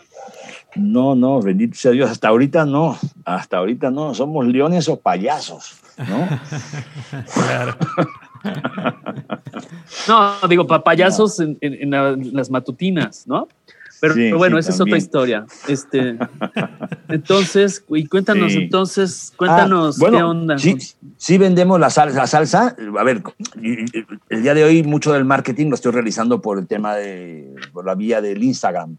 Speaker 4: No, no, bendito sea Dios. Hasta ahorita no. Hasta ahorita no. Somos leones o payasos, ¿no? claro.
Speaker 2: No, digo, payasos en, las matutinas, ¿no? Pero, bueno, esa es otra historia. Este, entonces, y cuéntanos, entonces, cuéntanos
Speaker 4: ah,
Speaker 2: qué onda.
Speaker 4: Sí, sí vendemos la salsa, la salsa. A ver, el día de hoy mucho del marketing lo estoy realizando por el tema de, por la vía del Instagram.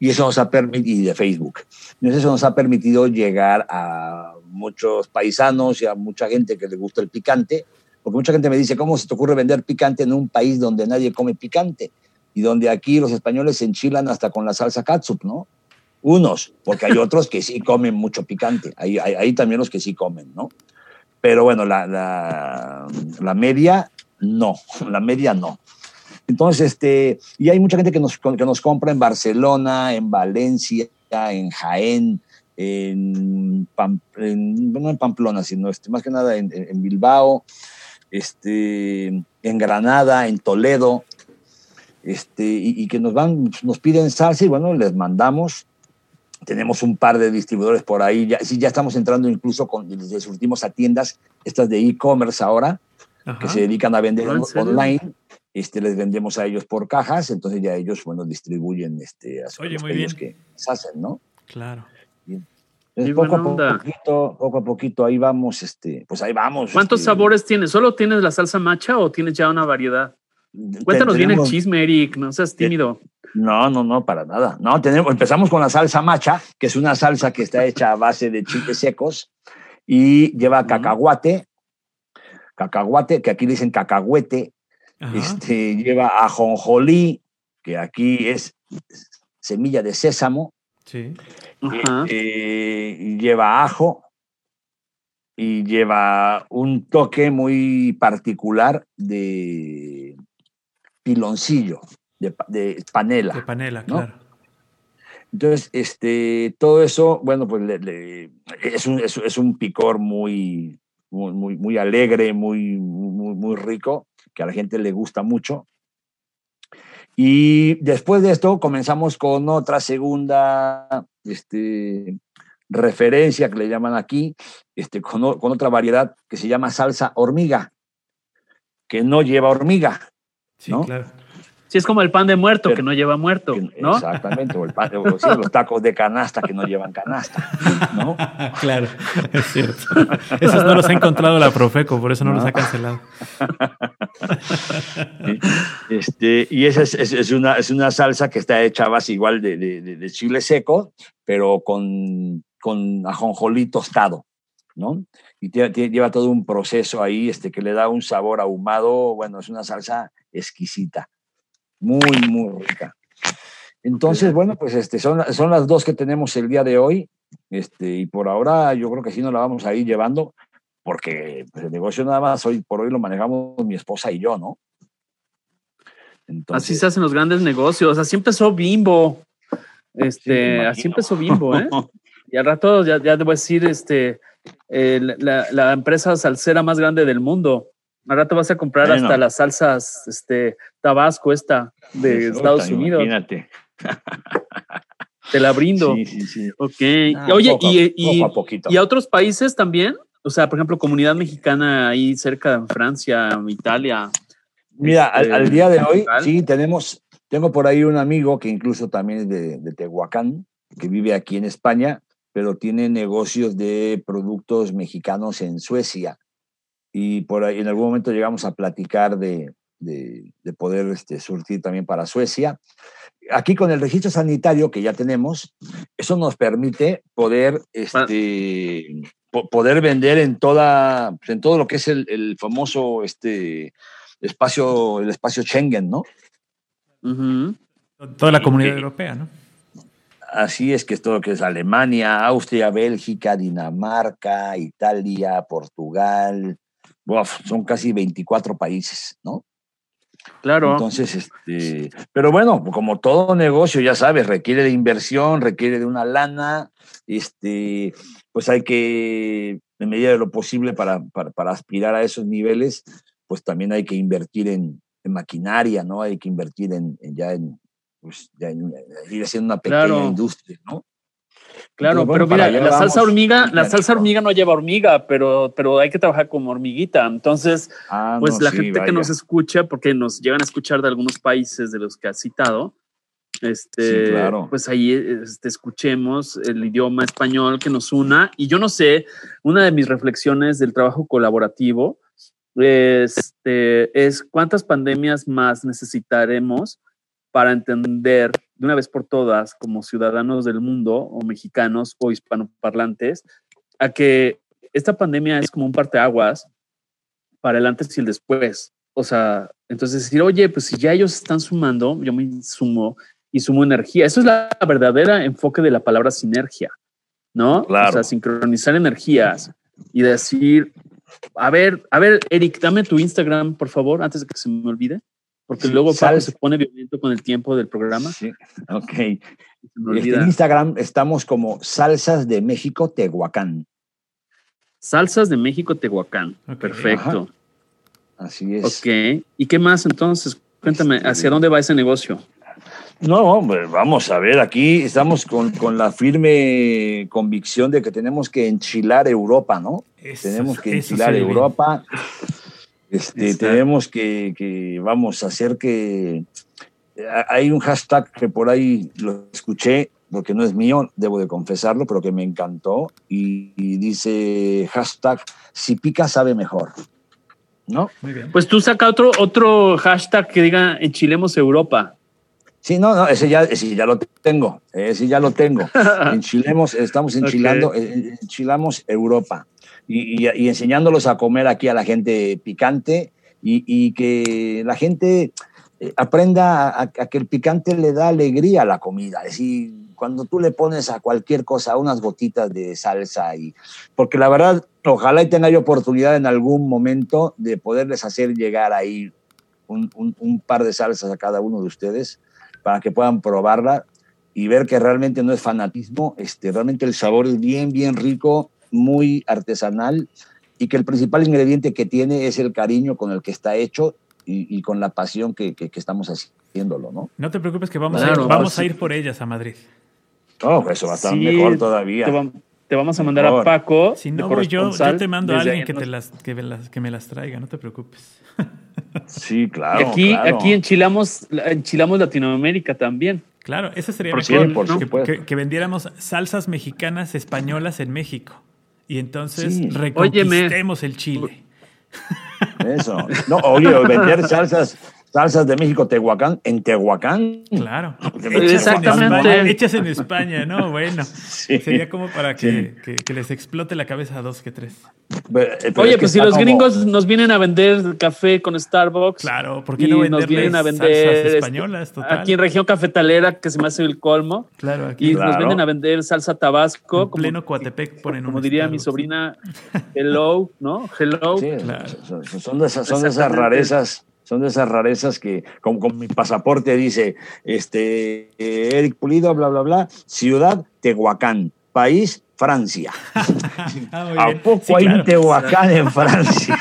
Speaker 4: Y eso nos ha permitido, de Facebook. Eso nos ha permitido llegar a muchos paisanos y a mucha gente que le gusta el picante, porque mucha gente me dice, ¿cómo se te ocurre vender picante en un país donde nadie come picante? Y donde aquí los españoles se enchilan hasta con la salsa catsup, ¿no? Unos, porque hay otros que sí comen mucho picante. Hay, también los que sí comen, ¿no? Pero bueno, la, media, no. La media, no. Entonces, este, y hay mucha gente que nos, que nos compra en Barcelona, en Valencia, en Jaén, en, no en Pamplona, sino este, más que nada en, en Bilbao, este, en Granada, en Toledo, este, y, que nos van, nos piden salsa y bueno, les mandamos. Tenemos un par de distribuidores por ahí, ya, sí, ya estamos entrando incluso con, les surtimos a tiendas, estas de e-commerce ahora, que se dedican a vender online. Este, les vendemos a ellos por cajas, entonces ya ellos, bueno, distribuyen este, a los pedidos que se hacen, ¿no?
Speaker 3: Claro.
Speaker 4: poco a poquito, poco a poquito, ahí vamos, este, pues ahí vamos.
Speaker 2: ¿Cuántos
Speaker 4: este,
Speaker 2: sabores tienes? ¿Solo tienes la salsa macha o tienes ya una variedad? Cuéntanos bien el chisme, Eric, no seas tímido.
Speaker 4: No, no, no, para nada. No, tenemos, empezamos con la salsa macha, que es una salsa que está hecha a base de chiles secos y lleva cacahuate, cacahuate, que aquí dicen cacahuete, este, lleva ajonjolí, que aquí es semilla de sésamo,
Speaker 3: sí.
Speaker 4: Eh, lleva ajo, y lleva un toque muy particular de piloncillo, de, panela.
Speaker 3: De panela, claro.
Speaker 4: Entonces, este, todo eso, bueno, pues es, un, es, un, picor muy, muy, muy, alegre, muy, muy, muy rico, que a la gente le gusta mucho. Y después de esto comenzamos con otra segunda este, referencia que le llaman aquí, este, con, con otra variedad que se llama salsa hormiga, que no lleva hormiga.
Speaker 3: Sí, claro.
Speaker 2: Sí, es como el pan de muerto que no lleva muerto, ¿no?
Speaker 4: Exactamente, o, el pan, los tacos de canasta que no llevan canasta, ¿no?
Speaker 3: claro, es cierto. Esos no los ha encontrado la Profeco, por eso no, los ha cancelado.
Speaker 4: Este, y esa es, es, una, es una salsa que está hecha base igual de, de, de chile seco, pero con, con ajonjolí tostado, ¿no? Y lleva todo un proceso ahí este, que le da un sabor ahumado, bueno, es una salsa exquisita, muy, muy rica. Entonces, bueno, pues este, son, son las dos que tenemos el día de hoy, este, y por ahora yo creo que sí nos la vamos a ir llevando, porque pues, el negocio nada más hoy por hoy lo manejamos mi esposa y yo, ¿no?
Speaker 2: así se hacen los grandes negocios, así empezó Bimbo, este, así empezó Bimbo, ¿eh? Y al rato ya, ya debo decir, este, eh, la, la, empresa salsera más grande del mundo. Al rato vas a comprar hasta las salsas, este, Tabasco esta de Estados Unidos. Imagínate. Te la brindo.
Speaker 4: Sí, sí, sí.
Speaker 2: Ok. Ah, Oye, y, y, a y, a otros países también? O sea, por ejemplo, comunidad mexicana ahí cerca en Francia, Italia.
Speaker 4: Mira, al, al, día de hoy, sí, tenemos, tengo por ahí un amigo que incluso también es de, de Tehuacán, que vive aquí en España, pero tiene negocios de productos mexicanos en Suecia. Y por ahí en algún momento llegamos a platicar de, de, poder este, surtir también para Suecia. Aquí con el registro sanitario que ya tenemos, eso nos permite poder, este, poder vender en, toda, en todo lo que es el, el famoso este, espacio, el espacio Schengen, ¿no?
Speaker 3: Toda la comunidad europea, ¿no?
Speaker 4: Así es que es todo lo que es Alemania, Austria, Bélgica, Dinamarca, Italia, Portugal. Son casi 24 países, ¿no?
Speaker 2: Claro.
Speaker 4: Entonces, este, pero bueno, como todo negocio, ya sabes, requiere de inversión, requiere de una lana, este, pues hay que, en medida de lo posible, para, para, aspirar a esos niveles, pues también hay que invertir en, maquinaria, ¿no? Hay que invertir en, ya en, pues ya ir haciendo una pequeña industria, ¿no?
Speaker 2: Claro, pero mira, la salsa hormiga, la salsa hormiga no lleva hormiga, pero, pero hay que trabajar como hormiguita. Entonces, ah, pues la gente que nos escucha, porque nos llegan a escuchar de algunos países de los que has citado, este, pues ahí este, escuchemos el idioma español que nos una. Y yo no sé, una de mis reflexiones del trabajo colaborativo este, es cuántas pandemias más necesitaremos para entender de una vez por todas, como ciudadanos del mundo, o mexicanos o hispanoparlantes, a que esta pandemia es como un parteaguas para el antes y el después. O sea, entonces decir, oye, pues si ya ellos están sumando, yo me sumo y sumo energía. Eso es la verdadera enfoque de la palabra sinergia, ¿no? O sea, sincronizar energías y decir, a ver, a ver, Eric, dame tu Instagram, por favor, antes de que se me olvide. Porque luego se pone violento con el tiempo del programa.
Speaker 4: Sí, ok. Este, en Instagram estamos como Salsas de México Tehuacán.
Speaker 2: Salsas de México Tehuacán. Perfecto.
Speaker 4: Así es.
Speaker 2: Ok. ¿Y qué más entonces? Cuéntame, este, ¿hacia dónde va ese negocio?
Speaker 4: No, vamos a ver, aquí estamos con, con, la firme convicción de que tenemos que enchilar Europa, ¿no? tenemos que enchilar Europa. Este, tenemos que, que, vamos, a hacer que... Hay un hashtag que por ahí lo escuché, porque no es mío, debo de confesarlo, pero que me encantó, y, dice hashtag, si pica sabe mejor. ¿No?
Speaker 2: Muy bien. Pues tú saca otro, otro hashtag que diga enchilemos Europa.
Speaker 4: Sí, no, no, ese ya, ese ya lo tengo, ese ya lo tengo. Enchilemos, estamos enchilando, eh, enchilamos Europa y, enseñándolos a comer aquí a la gente picante y, que la gente eh, aprenda a, que el picante le da alegría a la comida. Es decir, cuando tú le pones a cualquier cosa unas gotitas de salsa y porque la verdad ojalá y tenga yo oportunidad en algún momento de poderles hacer llegar ahí un, par de salsas a cada uno de ustedes para que puedan probarla y ver que realmente no es fanatismo, este, realmente el sabor es bien, bien rico muy artesanal y que el principal ingrediente que tiene es el cariño con el que está hecho y, con la pasión que, que, estamos haciéndolo, ¿no?
Speaker 3: No te preocupes que vamos, a, ir, vamos a ir por ellas a Madrid.
Speaker 4: Oh, eso va a estar mejor todavía.
Speaker 2: Te, vamos a mandar a Paco.
Speaker 3: Si no voy yo, yo te mando a alguien que, te las, que, me las traiga, no te preocupes.
Speaker 4: Sí, claro.
Speaker 2: Y aquí, aquí enchilamos, enchilamos Latinoamérica también.
Speaker 3: Claro, eso sería mejor, que, que, vendiéramos salsas mexicanas españolas en México. Y entonces reconquistemos el Chile.
Speaker 4: Eso. No, oye, vender salsas, salsas de México, Tehuacán, en Tehuacán.
Speaker 3: Claro. Exactamente. hechas en España, ¿no? Bueno, sería como para que, les explote la cabeza a dos que tres.
Speaker 2: Eh, oye, pues si los gringos nos vienen a vender café con Starbucks.
Speaker 3: Claro, ¿por qué no nos vienen a vender este, españolas?
Speaker 2: Aquí en región cafetalera, que se me hace el colmo.
Speaker 3: Claro, aquí.
Speaker 2: Y nos vienen a vender salsa tabasco.
Speaker 3: En pleno Coatepec ponen
Speaker 2: Como diría mi sobrina, hello, ¿no? Hello.
Speaker 4: claro. son, de esas, son de esas rarezas son de esas rarezas que, como, mi pasaporte dice, este, Eric Pulido, bla, bla, bla, ciudad Tehuacán, país Francia. Ah, ¿A poco hay un Tehuacán en Francia?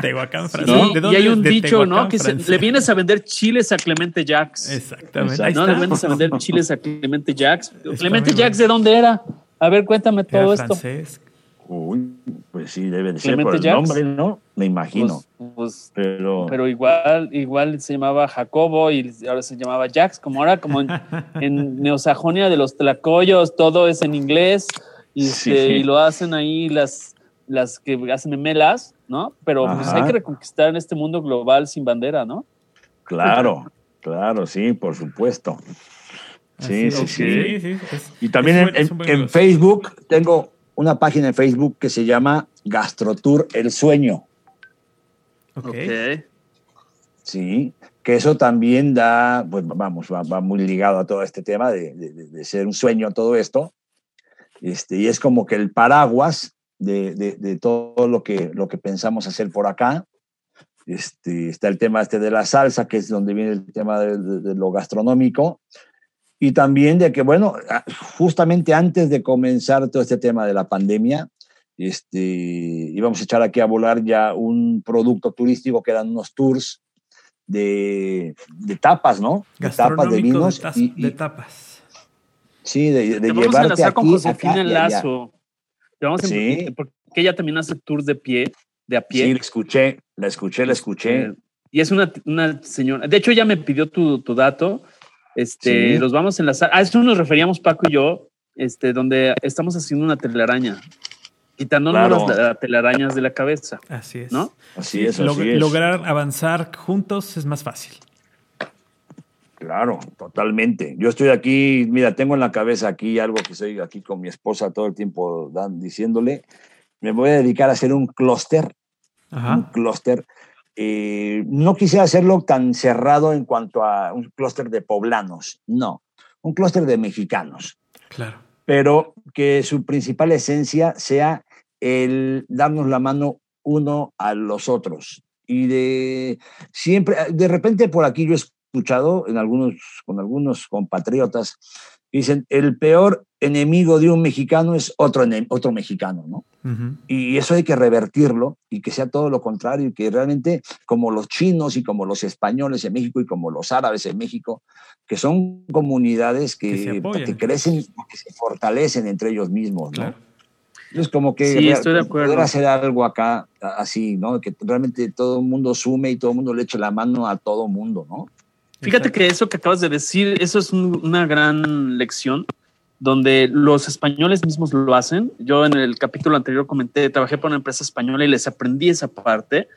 Speaker 3: Tehuacán, Francia.
Speaker 2: y hay un dicho, ¿no? Que le vienes a vender chiles a Clemente Jacks.
Speaker 3: Exactamente.
Speaker 2: No, le vienes a vender chiles a Clemente Jacks. ¿Clemente Jacks de dónde era? A ver, cuéntame todo esto. Francés.
Speaker 4: Uy, pues sí, debe de ser por el nombre, ¿no? Me imagino.
Speaker 2: Pues, pues, pero... pero igual, igual se llamaba Jacobo y ahora se llamaba Jax, como ahora como en, Neosajonia de los Tlacoyos, todo es en inglés y, este, y lo hacen ahí las, las que hacen memelas, ¿no? Pero pues hay que reconquistar en este mundo global sin bandera, ¿no?
Speaker 4: Claro, claro, sí, por supuesto. Sí, sí, sí, Y también en Facebook tengo una página en Facebook que se llama GastroTour El Sueño.
Speaker 2: Ok.
Speaker 4: Sí, que eso también da, pues vamos, va, muy ligado a todo este tema de, ser un sueño todo esto. Este, y es como que el paraguas de, todo lo que, lo que pensamos hacer por acá. Este, está el tema este de la salsa, que es donde viene el tema de, lo gastronómico y también de que, bueno, justamente antes de comenzar todo este tema de la pandemia, este, íbamos a echar aquí a volar ya un producto turístico que eran unos tours de, de tapas, ¿no?
Speaker 3: De tapas de vinos. De, y, tapas.
Speaker 4: Sí, de, de llevarte aquí,
Speaker 2: con Josefina Lazo. Vamos sí. porque ella también hace tours de pie, de a pie.
Speaker 4: Sí, la escuché, la escuché, la escuché.
Speaker 2: Este, y es una, una señora, de hecho ella me pidió tu, tu dato, este, los vamos a enlazar. A eso nos referíamos Paco y yo, este, donde estamos haciendo una telaraña, quitándonos las telarañas de la cabeza.
Speaker 3: Así es.
Speaker 2: ¿No?
Speaker 4: Así es, así es.
Speaker 3: Lograr avanzar juntos es más fácil.
Speaker 4: Claro, totalmente. Yo estoy aquí, mira, tengo en la cabeza aquí algo que estoy aquí con mi esposa todo el tiempo diciéndole. Me voy a dedicar a hacer un clúster, un clúster. Eh, no quisiera hacerlo tan cerrado en cuanto a un clúster de poblanos, no, un clúster de mexicanos.
Speaker 3: Claro.
Speaker 4: Pero que su principal esencia sea el darnos la mano uno a los otros. Y de siempre, de repente por aquí yo escuchado en algunos, con algunos compatriotas, dicen, el peor enemigo de un mexicano es otro, otro mexicano, ¿no? Y eso hay que revertirlo y que sea todo lo contrario, y que realmente como los chinos y como los españoles en México y como los árabes en México, que son comunidades que, que, crecen, que se fortalecen entre ellos mismos, ¿no? Es como que
Speaker 2: sí, estoy de acuerdo.
Speaker 4: poder hacer algo acá así, ¿no? Que realmente todo el mundo sume y todo el mundo le eche la mano a todo el mundo, ¿no?
Speaker 2: Fíjate que eso que acabas de decir, eso es una gran lección donde los españoles mismos lo hacen. Yo en el capítulo anterior comenté, trabajé para una empresa española y les aprendí esa parte,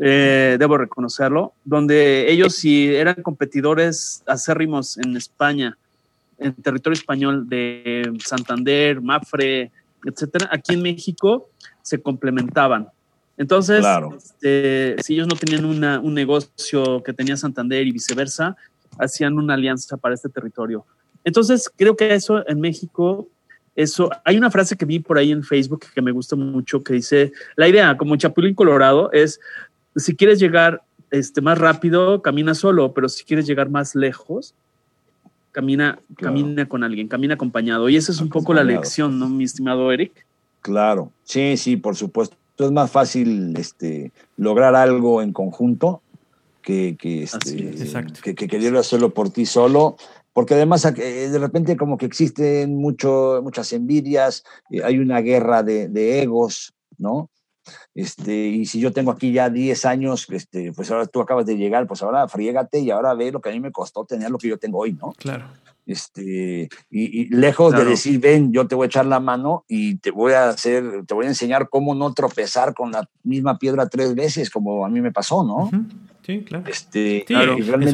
Speaker 2: eh, debo reconocerlo, donde ellos si eran competidores acérrimos en España, en territorio español de Santander, Mafre, etcétera, aquí en México se complementaban. Entonces, este, si ellos no tenían un negocio que tenía Santander y viceversa, hacían una alianza para este territorio. Entonces, creo que eso en México, eso, hay una frase que vi por ahí en Facebook que me gusta mucho que dice, la idea como Chapulín Colorado es, si quieres llegar este, más rápido, camina solo, pero si quieres llegar más lejos, camina, camina con alguien, camina acompañado. Y esa es un poco la lección, ¿no, mi estimado Eric?
Speaker 4: Claro, sí, sí, por supuesto es más fácil este, lograr algo en conjunto que, que, este, que, que querer hacerlo por ti solo, porque además eh, de repente como que existen mucho, muchas envidias, eh, hay una guerra de, de, egos, ¿no? Este, y si yo tengo aquí ya 10 años, este, pues ahora tú acabas de llegar, pues ahora friégate y ahora ve lo que a mí me costó tener lo que yo tengo hoy, ¿no?
Speaker 3: Claro.
Speaker 4: Este, y, lejos de decir, ven, yo te voy a echar la mano y te voy a hacer, te voy a enseñar cómo no tropezar con la misma piedra tres veces, como a mí me pasó, ¿no?
Speaker 3: Sí, claro.
Speaker 4: Este, claro.
Speaker 3: realmente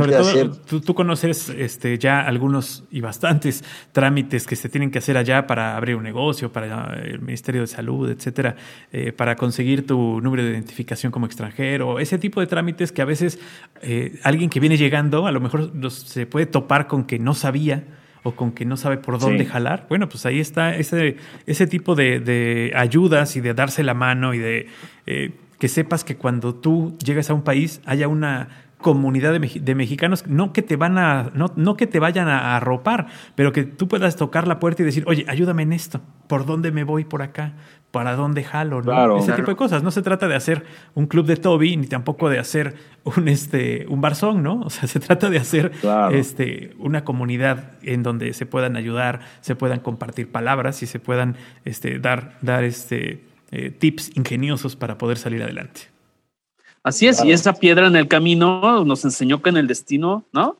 Speaker 3: tú, conoces este, ya algunos y bastantes trámites que se tienen que hacer allá para abrir un negocio, para el Ministerio de Salud, etcétera, eh, para conseguir tu número de identificación como extranjero, ese tipo de trámites que a veces eh, alguien que viene llegando a lo mejor se puede topar con que no sabía o con que no sabe por dónde jalar. Bueno, pues ahí está ese, ese tipo de, ayudas y de darse la mano y de eh, que sepas que cuando tú llegas a un país haya una comunidad de, mexicanos, no que te van a, no, no que te vayan a arropar, pero que tú puedas tocar la puerta y decir, oye, ayúdame en esto, ¿por dónde me voy por acá? ¿Para dónde jalo? ¿no? Ese tipo de cosas. No se trata de hacer un club de Toby, ni tampoco de hacer un, este, un barzón, ¿no? O sea, se trata de hacer este, una comunidad en donde se puedan ayudar, se puedan compartir palabras y se puedan este, dar, dar este, eh, tips ingeniosos para poder salir adelante.
Speaker 2: Así es, y esa piedra en el camino nos enseñó que en el destino, ¿no?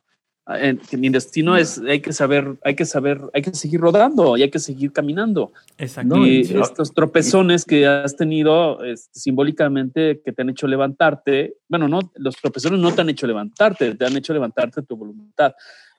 Speaker 2: Que mi destino es, hay que saber, hay que saber, hay que seguir rodando y hay que seguir caminando.
Speaker 3: Exacto.
Speaker 2: Y estos tropezones que has tenido este, simbólicamente que te han hecho levantarte, bueno, no, los tropezones no te han hecho levantarte, te han hecho levantarte tu voluntad.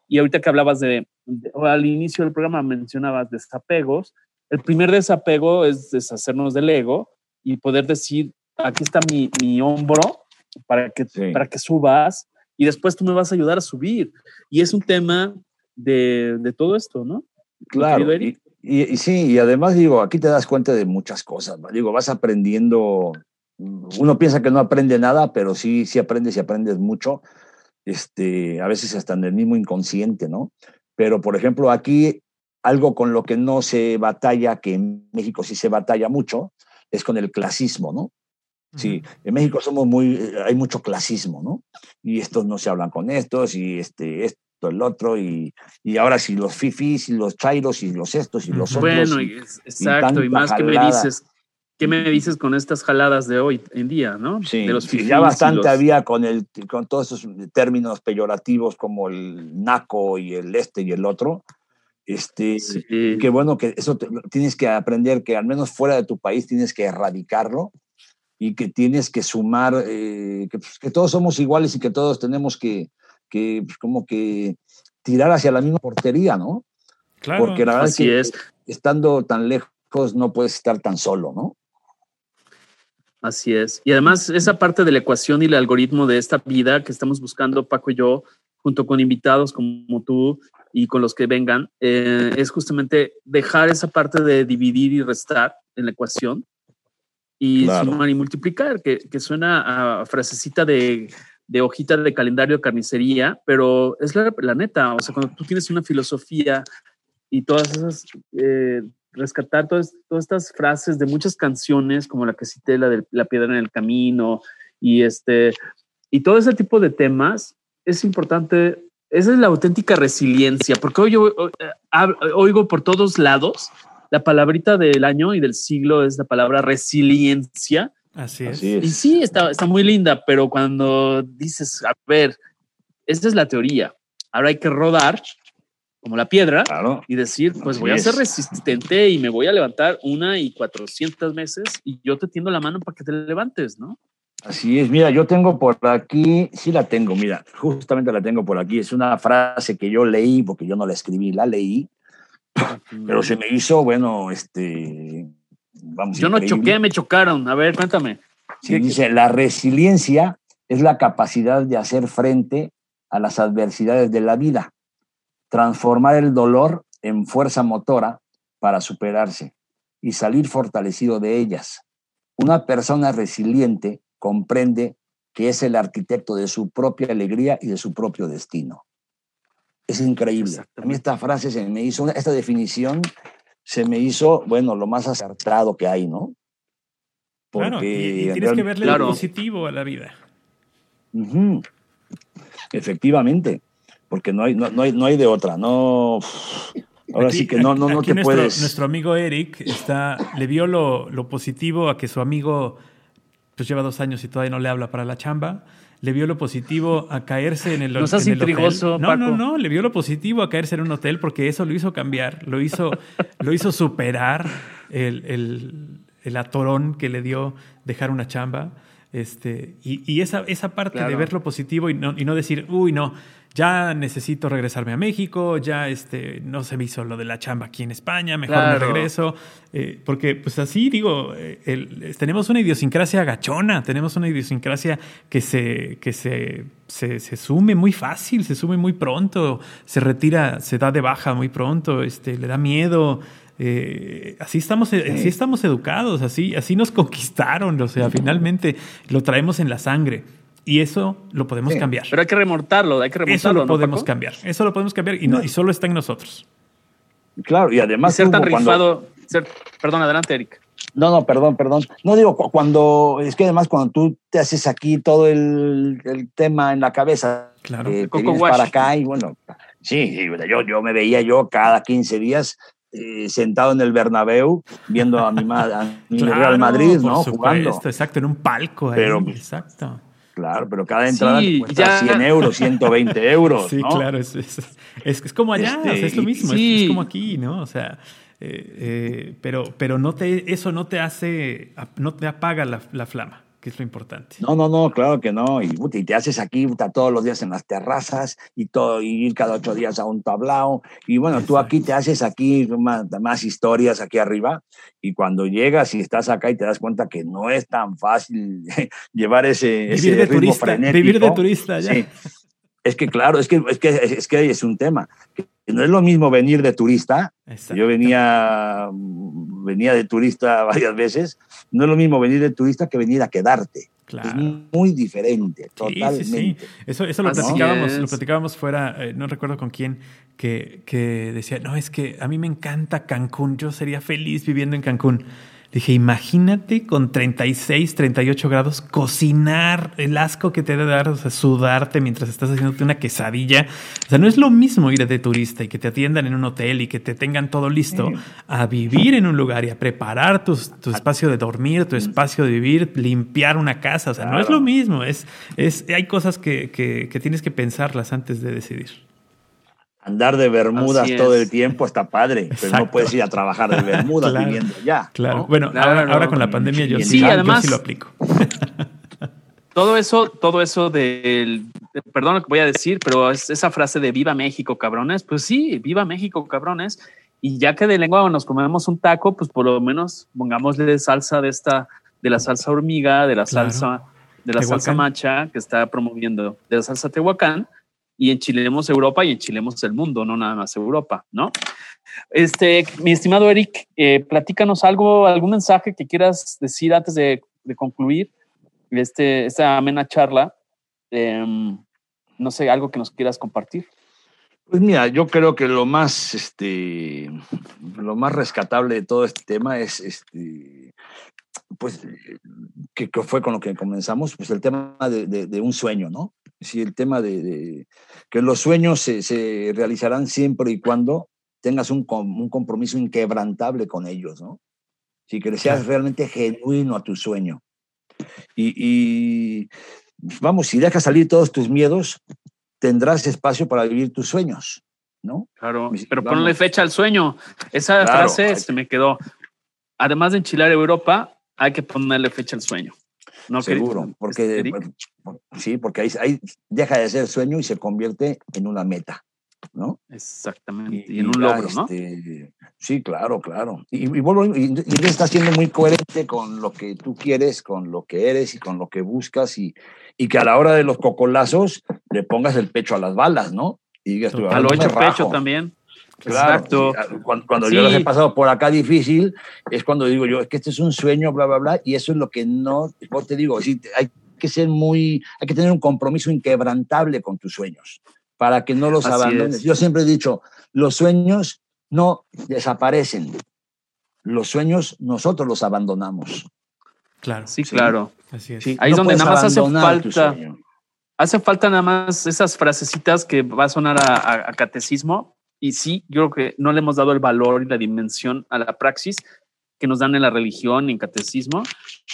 Speaker 2: Y ahorita que hablabas de, al inicio del programa mencionabas desapegos, el primer desapego es deshacernos del ego y poder decir, aquí está mi, mi hombro para que, para que subas y después tú me vas a ayudar a subir. Y es un tema de, de todo esto, ¿no?
Speaker 4: Claro. Y, y, sí, y además digo, aquí te das cuenta de muchas cosas. Digo, vas aprendiendo. Uno piensa que no aprende nada, pero sí, sí aprendes y aprendes mucho. Este, a veces hasta en el mismo inconsciente, ¿no? Pero, por ejemplo, aquí algo con lo que no se batalla, que en México sí se batalla mucho, es con el clasismo, ¿no? Sí, en México somos muy, eh, hay mucho clasismo, ¿no? Y estos no se hablan con estos y este, esto, el otro, y, y ahora si los fifis y los chairos y los estos y los otros.
Speaker 2: Bueno, exacto, y, más que me dices, ¿qué me dices con estas jaladas de hoy en día, no?
Speaker 4: Sí, ya bastante había con, el, con todos esos términos peyorativos como el naco y el este y el otro. Este, que bueno, que eso tienes que aprender que al menos fuera de tu país tienes que erradicarlo y que tienes que sumar, eh, pues, que, todos somos iguales y que todos tenemos que, que pues, como que tirar hacia la misma portería, ¿no? Claro, Porque la verdad es que estando tan lejos no puedes estar tan solo, ¿no?
Speaker 2: Así es. Y además esa parte de la ecuación y el algoritmo de esta vida que estamos buscando Paco y yo, junto con invitados como tú y con los que vengan, eh, es justamente dejar esa parte de dividir y restar en la ecuación y sumar y multiplicar, que, que, suena a frasecita de, de hojita de calendario de carnicería, pero es la, la, neta, o sea, cuando tú tienes una filosofía y todas esas, eh, rescatar todas, todas estas frases de muchas canciones, como la que cité, la de La piedra en el camino, y este, y todo ese tipo de temas, es importante, esa es la auténtica resiliencia, porque hoy yo eh, oigo por todos lados la palabrita del año y del siglo es la palabra resiliencia.
Speaker 3: Así es.
Speaker 2: Y sí, está, está muy linda, pero cuando dices, a ver, esta es la teoría, ahora hay que rodar como la piedra y decir, pues voy a ser resistente y me voy a levantar una y cuatrocientas veces y yo te tiendo la mano para que te levantes, ¿no?
Speaker 4: Así es, mira, yo tengo por aquí, sí la tengo, mira, justamente la tengo por aquí, es una frase que yo leí, porque yo no la escribí, la leí, pero se me hizo, bueno, este,
Speaker 2: vamos. Yo no choqué, me chocaron. A ver, cuéntame.
Speaker 4: Sí, dice, la resiliencia es la capacidad de hacer frente a las adversidades de la vida, transformar el dolor en fuerza motora para superarse y salir fortalecido de ellas. Una persona resiliente comprende que es el arquitecto de su propia alegría y de su propio destino. Es increíble. A mí esta frase se me hizo, esta definición se me hizo, bueno, lo más acertado que hay, ¿no?
Speaker 3: Porque y, tienes que verle lo positivo a la vida.
Speaker 4: Efectivamente, porque no hay, no, hay, no hay de otra, no... Ahora sí que no, no, no te
Speaker 3: nuestro,
Speaker 4: puedes...
Speaker 3: Nuestro amigo Eric está, le vio lo, lo positivo a que su amigo pues lleva dos años y todavía no le habla para la chamba le vio lo positivo a caerse en el,
Speaker 2: no en intrigoso,
Speaker 3: No, no, no, le vio lo positivo a caerse en un hotel porque eso lo hizo cambiar, lo hizo, lo hizo superar el, el, el, atorón que le dio dejar una chamba. Este, y, y esa, esa parte de ver lo positivo y no, y no decir, uy, no, ya necesito regresarme a México, ya este, no se me hizo lo de la chamba aquí en España, mejor me regreso. Eh, porque pues así digo, eh, tenemos una idiosincrasia gachona, tenemos una idiosincrasia que se, que se, se, sume muy fácil, se sume muy pronto, se retira, se da de baja muy pronto, este, le da miedo. Eh, así estamos, así estamos educados, así, así nos conquistaron, o sea, finalmente lo traemos en la sangre. Y eso lo podemos cambiar.
Speaker 2: Pero hay que remontarlo, hay que remontarlo.
Speaker 3: Eso lo podemos cambiar. Eso lo podemos cambiar y, no, y solo está en nosotros.
Speaker 4: Claro, y además.
Speaker 2: ser tan rifado. perdón, adelante, Eric.
Speaker 4: No, no, perdón, perdón. No digo cuando. Es que además, cuando tú te haces aquí todo el, tema en la cabeza.
Speaker 3: Claro.
Speaker 4: Eh, te para acá y bueno. Sí, yo, yo me veía yo cada 15 días eh, sentado en el Bernabéu viendo a mi, a Real Madrid, ¿no? Jugando.
Speaker 3: Exacto, en un palco ahí. Pero, exacto.
Speaker 4: Claro, pero cada entrada cuesta 100 euros, 120 euros.
Speaker 3: Sí, claro, es, es, es, como allá, este, es lo mismo, es, como aquí, ¿no? O sea, eh, eh, pero, pero no te, eso no te hace, no te apaga la, la flama que es lo importante.
Speaker 4: No, no, no, claro que no. Y, te haces aquí todos los días en las terrazas y, todo, y ir cada ocho días a un tablao. Y bueno, tú aquí te haces aquí más, más, historias aquí arriba. Y cuando llegas y estás acá y te das cuenta que no es tan fácil llevar ese,
Speaker 3: vivir ese de turista, Vivir de turista, ya. Sí.
Speaker 4: Es que claro, es que, es que, es que es un tema. No es lo mismo venir de turista. Yo venía, venía de turista varias veces. No es lo mismo venir de turista que venir a quedarte. Es muy diferente, totalmente. Sí, sí,
Speaker 3: Eso, eso lo, platicábamos, lo platicábamos fuera, eh, no recuerdo con quién, que, que decía, no, es que a mí me encanta Cancún, yo sería feliz viviendo en Cancún. Dije, imagínate con 36, 38 grados cocinar, el asco que te debe dar, o sea, sudarte mientras estás haciéndote una quesadilla. O sea, no es lo mismo ir de turista y que te atiendan en un hotel y que te tengan todo listo a vivir en un lugar y a preparar tu, tu espacio de dormir, tu espacio de vivir, limpiar una casa. O sea, no es lo mismo. Es, es, hay cosas que, que, que tienes que pensarlas antes de decidir.
Speaker 4: Andar de Bermudas todo el tiempo está padre, pero no puedes ir a trabajar de Bermudas viviendo ya.
Speaker 3: Claro, bueno, ahora, con la pandemia yo sí,
Speaker 2: además,
Speaker 3: lo aplico.
Speaker 2: Todo eso, todo eso del, perdón lo que voy a decir, pero es esa frase de viva México, cabrones, pues sí, viva México, cabrones. Y ya que de lengua nos comemos un taco, pues por lo menos pongámosle salsa de esta, de la salsa hormiga, de la salsa, de la salsa macha que está promoviendo, de la salsa tehuacán, y enchilemos Europa y enchilemos el mundo, no nada más Europa, ¿no? Este, mi estimado Eric, eh, platícanos algo, algún mensaje que quieras decir antes de, concluir este, esta amena charla. Em, no sé, algo que nos quieras compartir.
Speaker 4: Pues mira, yo creo que lo más, este, lo más rescatable de todo este tema es, este, pues, que, fue con lo que comenzamos, pues el tema de un sueño, ¿no? Sí, el tema de, que los sueños se, realizarán siempre y cuando tengas un, un compromiso inquebrantable con ellos, ¿no? Si que seas realmente genuino a tu sueño. Y, vamos, si dejas salir todos tus miedos, tendrás espacio para vivir tus sueños, ¿no?
Speaker 2: Claro, pero ponle fecha al sueño. Esa frase se me quedó. Además de enchilar Europa, hay que ponerle fecha al sueño.
Speaker 4: No, Seguro, porque sí, porque ahí, deja de ser sueño y se convierte en una meta, ¿no?
Speaker 2: Exactamente, y, en un logro, ¿no?
Speaker 4: Este, sí, claro, claro. Y, y, y, estás siendo muy coherente con lo que tú quieres, con lo que eres y con lo que buscas y, y que a la hora de los cocolazos le pongas el pecho a las balas, ¿no?
Speaker 2: Y digas tú, a lo hecho pecho también.
Speaker 4: Exacto. Cuando, yo los he pasado por acá difícil, es cuando digo yo, es que este es un sueño, bla, bla, bla, y eso es lo que no, te digo, hay que ser muy, hay que tener un compromiso inquebrantable con tus sueños para que no los abandones. Yo siempre he dicho, los sueños no desaparecen, los sueños nosotros los abandonamos.
Speaker 2: Claro. Sí, claro. Así es. Ahí es donde nada más hace falta. Hace falta nada más esas frasecitas que va a sonar a catecismo, y sí, yo creo que no le hemos dado el valor y la dimensión a la praxis que nos dan en la religión, en catecismo,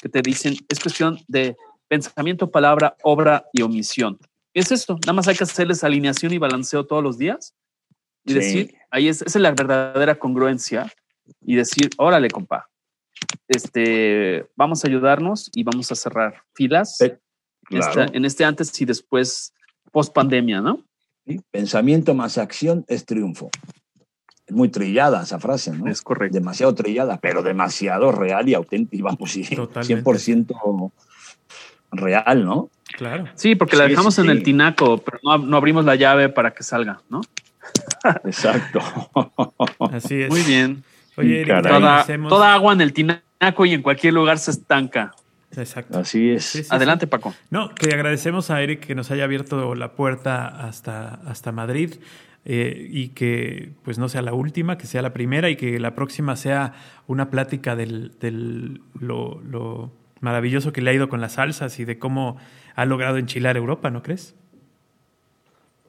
Speaker 2: que te dicen, es cuestión de pensamiento, palabra, obra y omisión. Es esto, nada más hay que hacerles alineación y balanceo todos los días y decir, ahí es, esa es la verdadera congruencia y decir, órale, compa, este, vamos a ayudarnos y vamos a cerrar filas en este antes y después post pandemia, ¿no?
Speaker 4: Pensamiento más acción es triunfo. Es muy trillada esa frase, ¿no?
Speaker 2: Es correcto.
Speaker 4: Demasiado trillada, pero demasiado real y auténtica, vamos, sí, 100% real, ¿no?
Speaker 2: Claro. Sí, porque la dejamos en el tinaco, pero no, abrimos la llave para que salga, ¿no?
Speaker 4: Exacto.
Speaker 3: Así es.
Speaker 2: Muy bien. Oye, toda, toda, agua en el tinaco y en cualquier lugar se estanca.
Speaker 3: Exacto.
Speaker 4: Así es.
Speaker 2: Adelante, Paco.
Speaker 3: No, que agradecemos a Eric que nos haya abierto la puerta hasta, hasta Madrid eh, y que pues no sea la última, que sea la primera y que la próxima sea una plática del, del lo, lo, maravilloso que le ha ido con las salsas y de cómo ha logrado enchilar Europa, ¿no crees?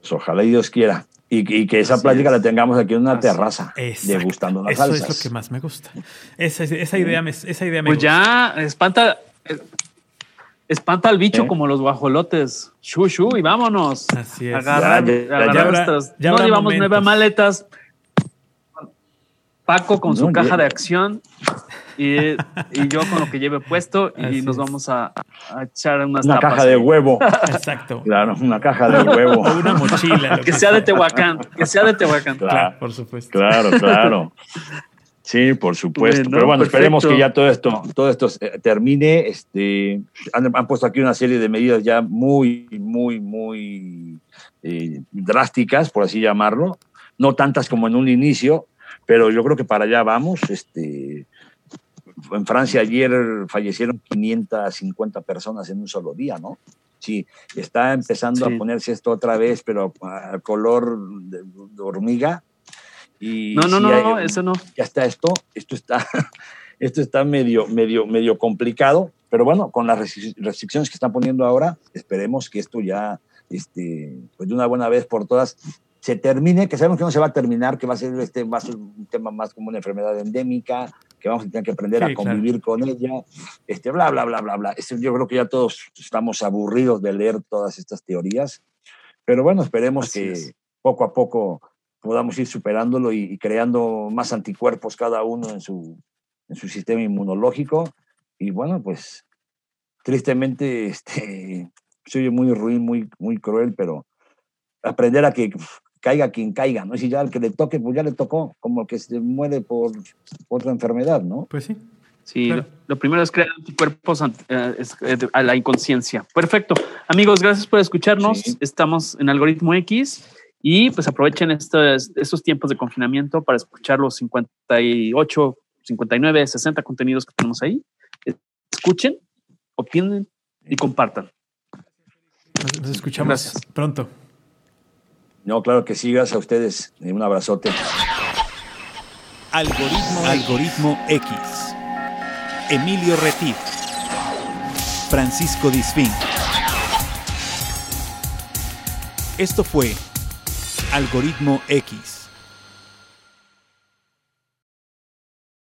Speaker 4: Pues ojalá y Dios quiera. Y, que esa plática la tengamos aquí en una terraza, degustando las salsas.
Speaker 3: Eso es lo que más me gusta. Esa, esa idea me, esa idea me
Speaker 2: pues ya, espanta, Espanta al bicho ¿Eh? como los guajolotes. Shu, shu, y vámonos.
Speaker 3: Así es.
Speaker 2: Agarrar, ya, no llevamos nueve maletas. Paco con su caja de acción y, yo con lo que lleve puesto y nos vamos a, echar unas
Speaker 4: Una caja de huevo.
Speaker 3: Exacto.
Speaker 4: Claro, una caja de huevo.
Speaker 3: O una mochila.
Speaker 2: Que, sea de Tehuacán. Que sea de Tehuacán.
Speaker 3: claro, por supuesto.
Speaker 4: Claro, claro. Sí, por supuesto. Pero bueno, esperemos que ya todo esto, todo esto termine. Este, han, puesto aquí una serie de medidas ya muy, muy, muy eh, drásticas, por así llamarlo. No tantas como en un inicio, pero yo creo que para allá vamos. Este, en Francia ayer fallecieron 550 personas en un solo día, ¿no? Sí, está empezando a ponerse esto otra vez, pero a color de hormiga
Speaker 2: no, no, no, eso no.
Speaker 4: Ya está esto, esto está, esto está medio, medio, medio complicado, pero bueno, con las restricciones que están poniendo ahora, esperemos que esto ya, este, pues de una buena vez por todas, se termine, que sabemos que no se va a terminar, que va a ser, este, va un tema más como una enfermedad endémica, que vamos a tener que aprender a convivir con ella, este, bla, bla, bla, bla, bla. Este, yo creo que ya todos estamos aburridos de leer todas estas teorías, pero bueno, esperemos que poco a poco podamos ir superándolo y, creando más anticuerpos cada uno en su, en su sistema inmunológico. Y bueno, pues tristemente, este, soy muy ruin, muy, muy cruel, pero aprender a que caiga quien caiga, ¿no? Si ya el que le toque, pues ya le tocó, como el que se muere por, otra enfermedad, ¿no?
Speaker 3: Pues sí.
Speaker 2: Sí, lo, primero es crear anticuerpos eh, a la inconsciencia. Perfecto. Amigos, gracias por escucharnos. Estamos en Algoritmo X y pues aprovechen estos, estos tiempos de confinamiento para escuchar los 58, 59, 60 contenidos que tenemos ahí. Escuchen, opinen y compartan.
Speaker 3: Nos, escuchamos pronto.
Speaker 4: No, claro que sí, gracias a ustedes. Un abrazote.
Speaker 1: Algoritmo, Algoritmo X. Emilio Retif. Francisco Disfín. Esto fue Algoritmo X.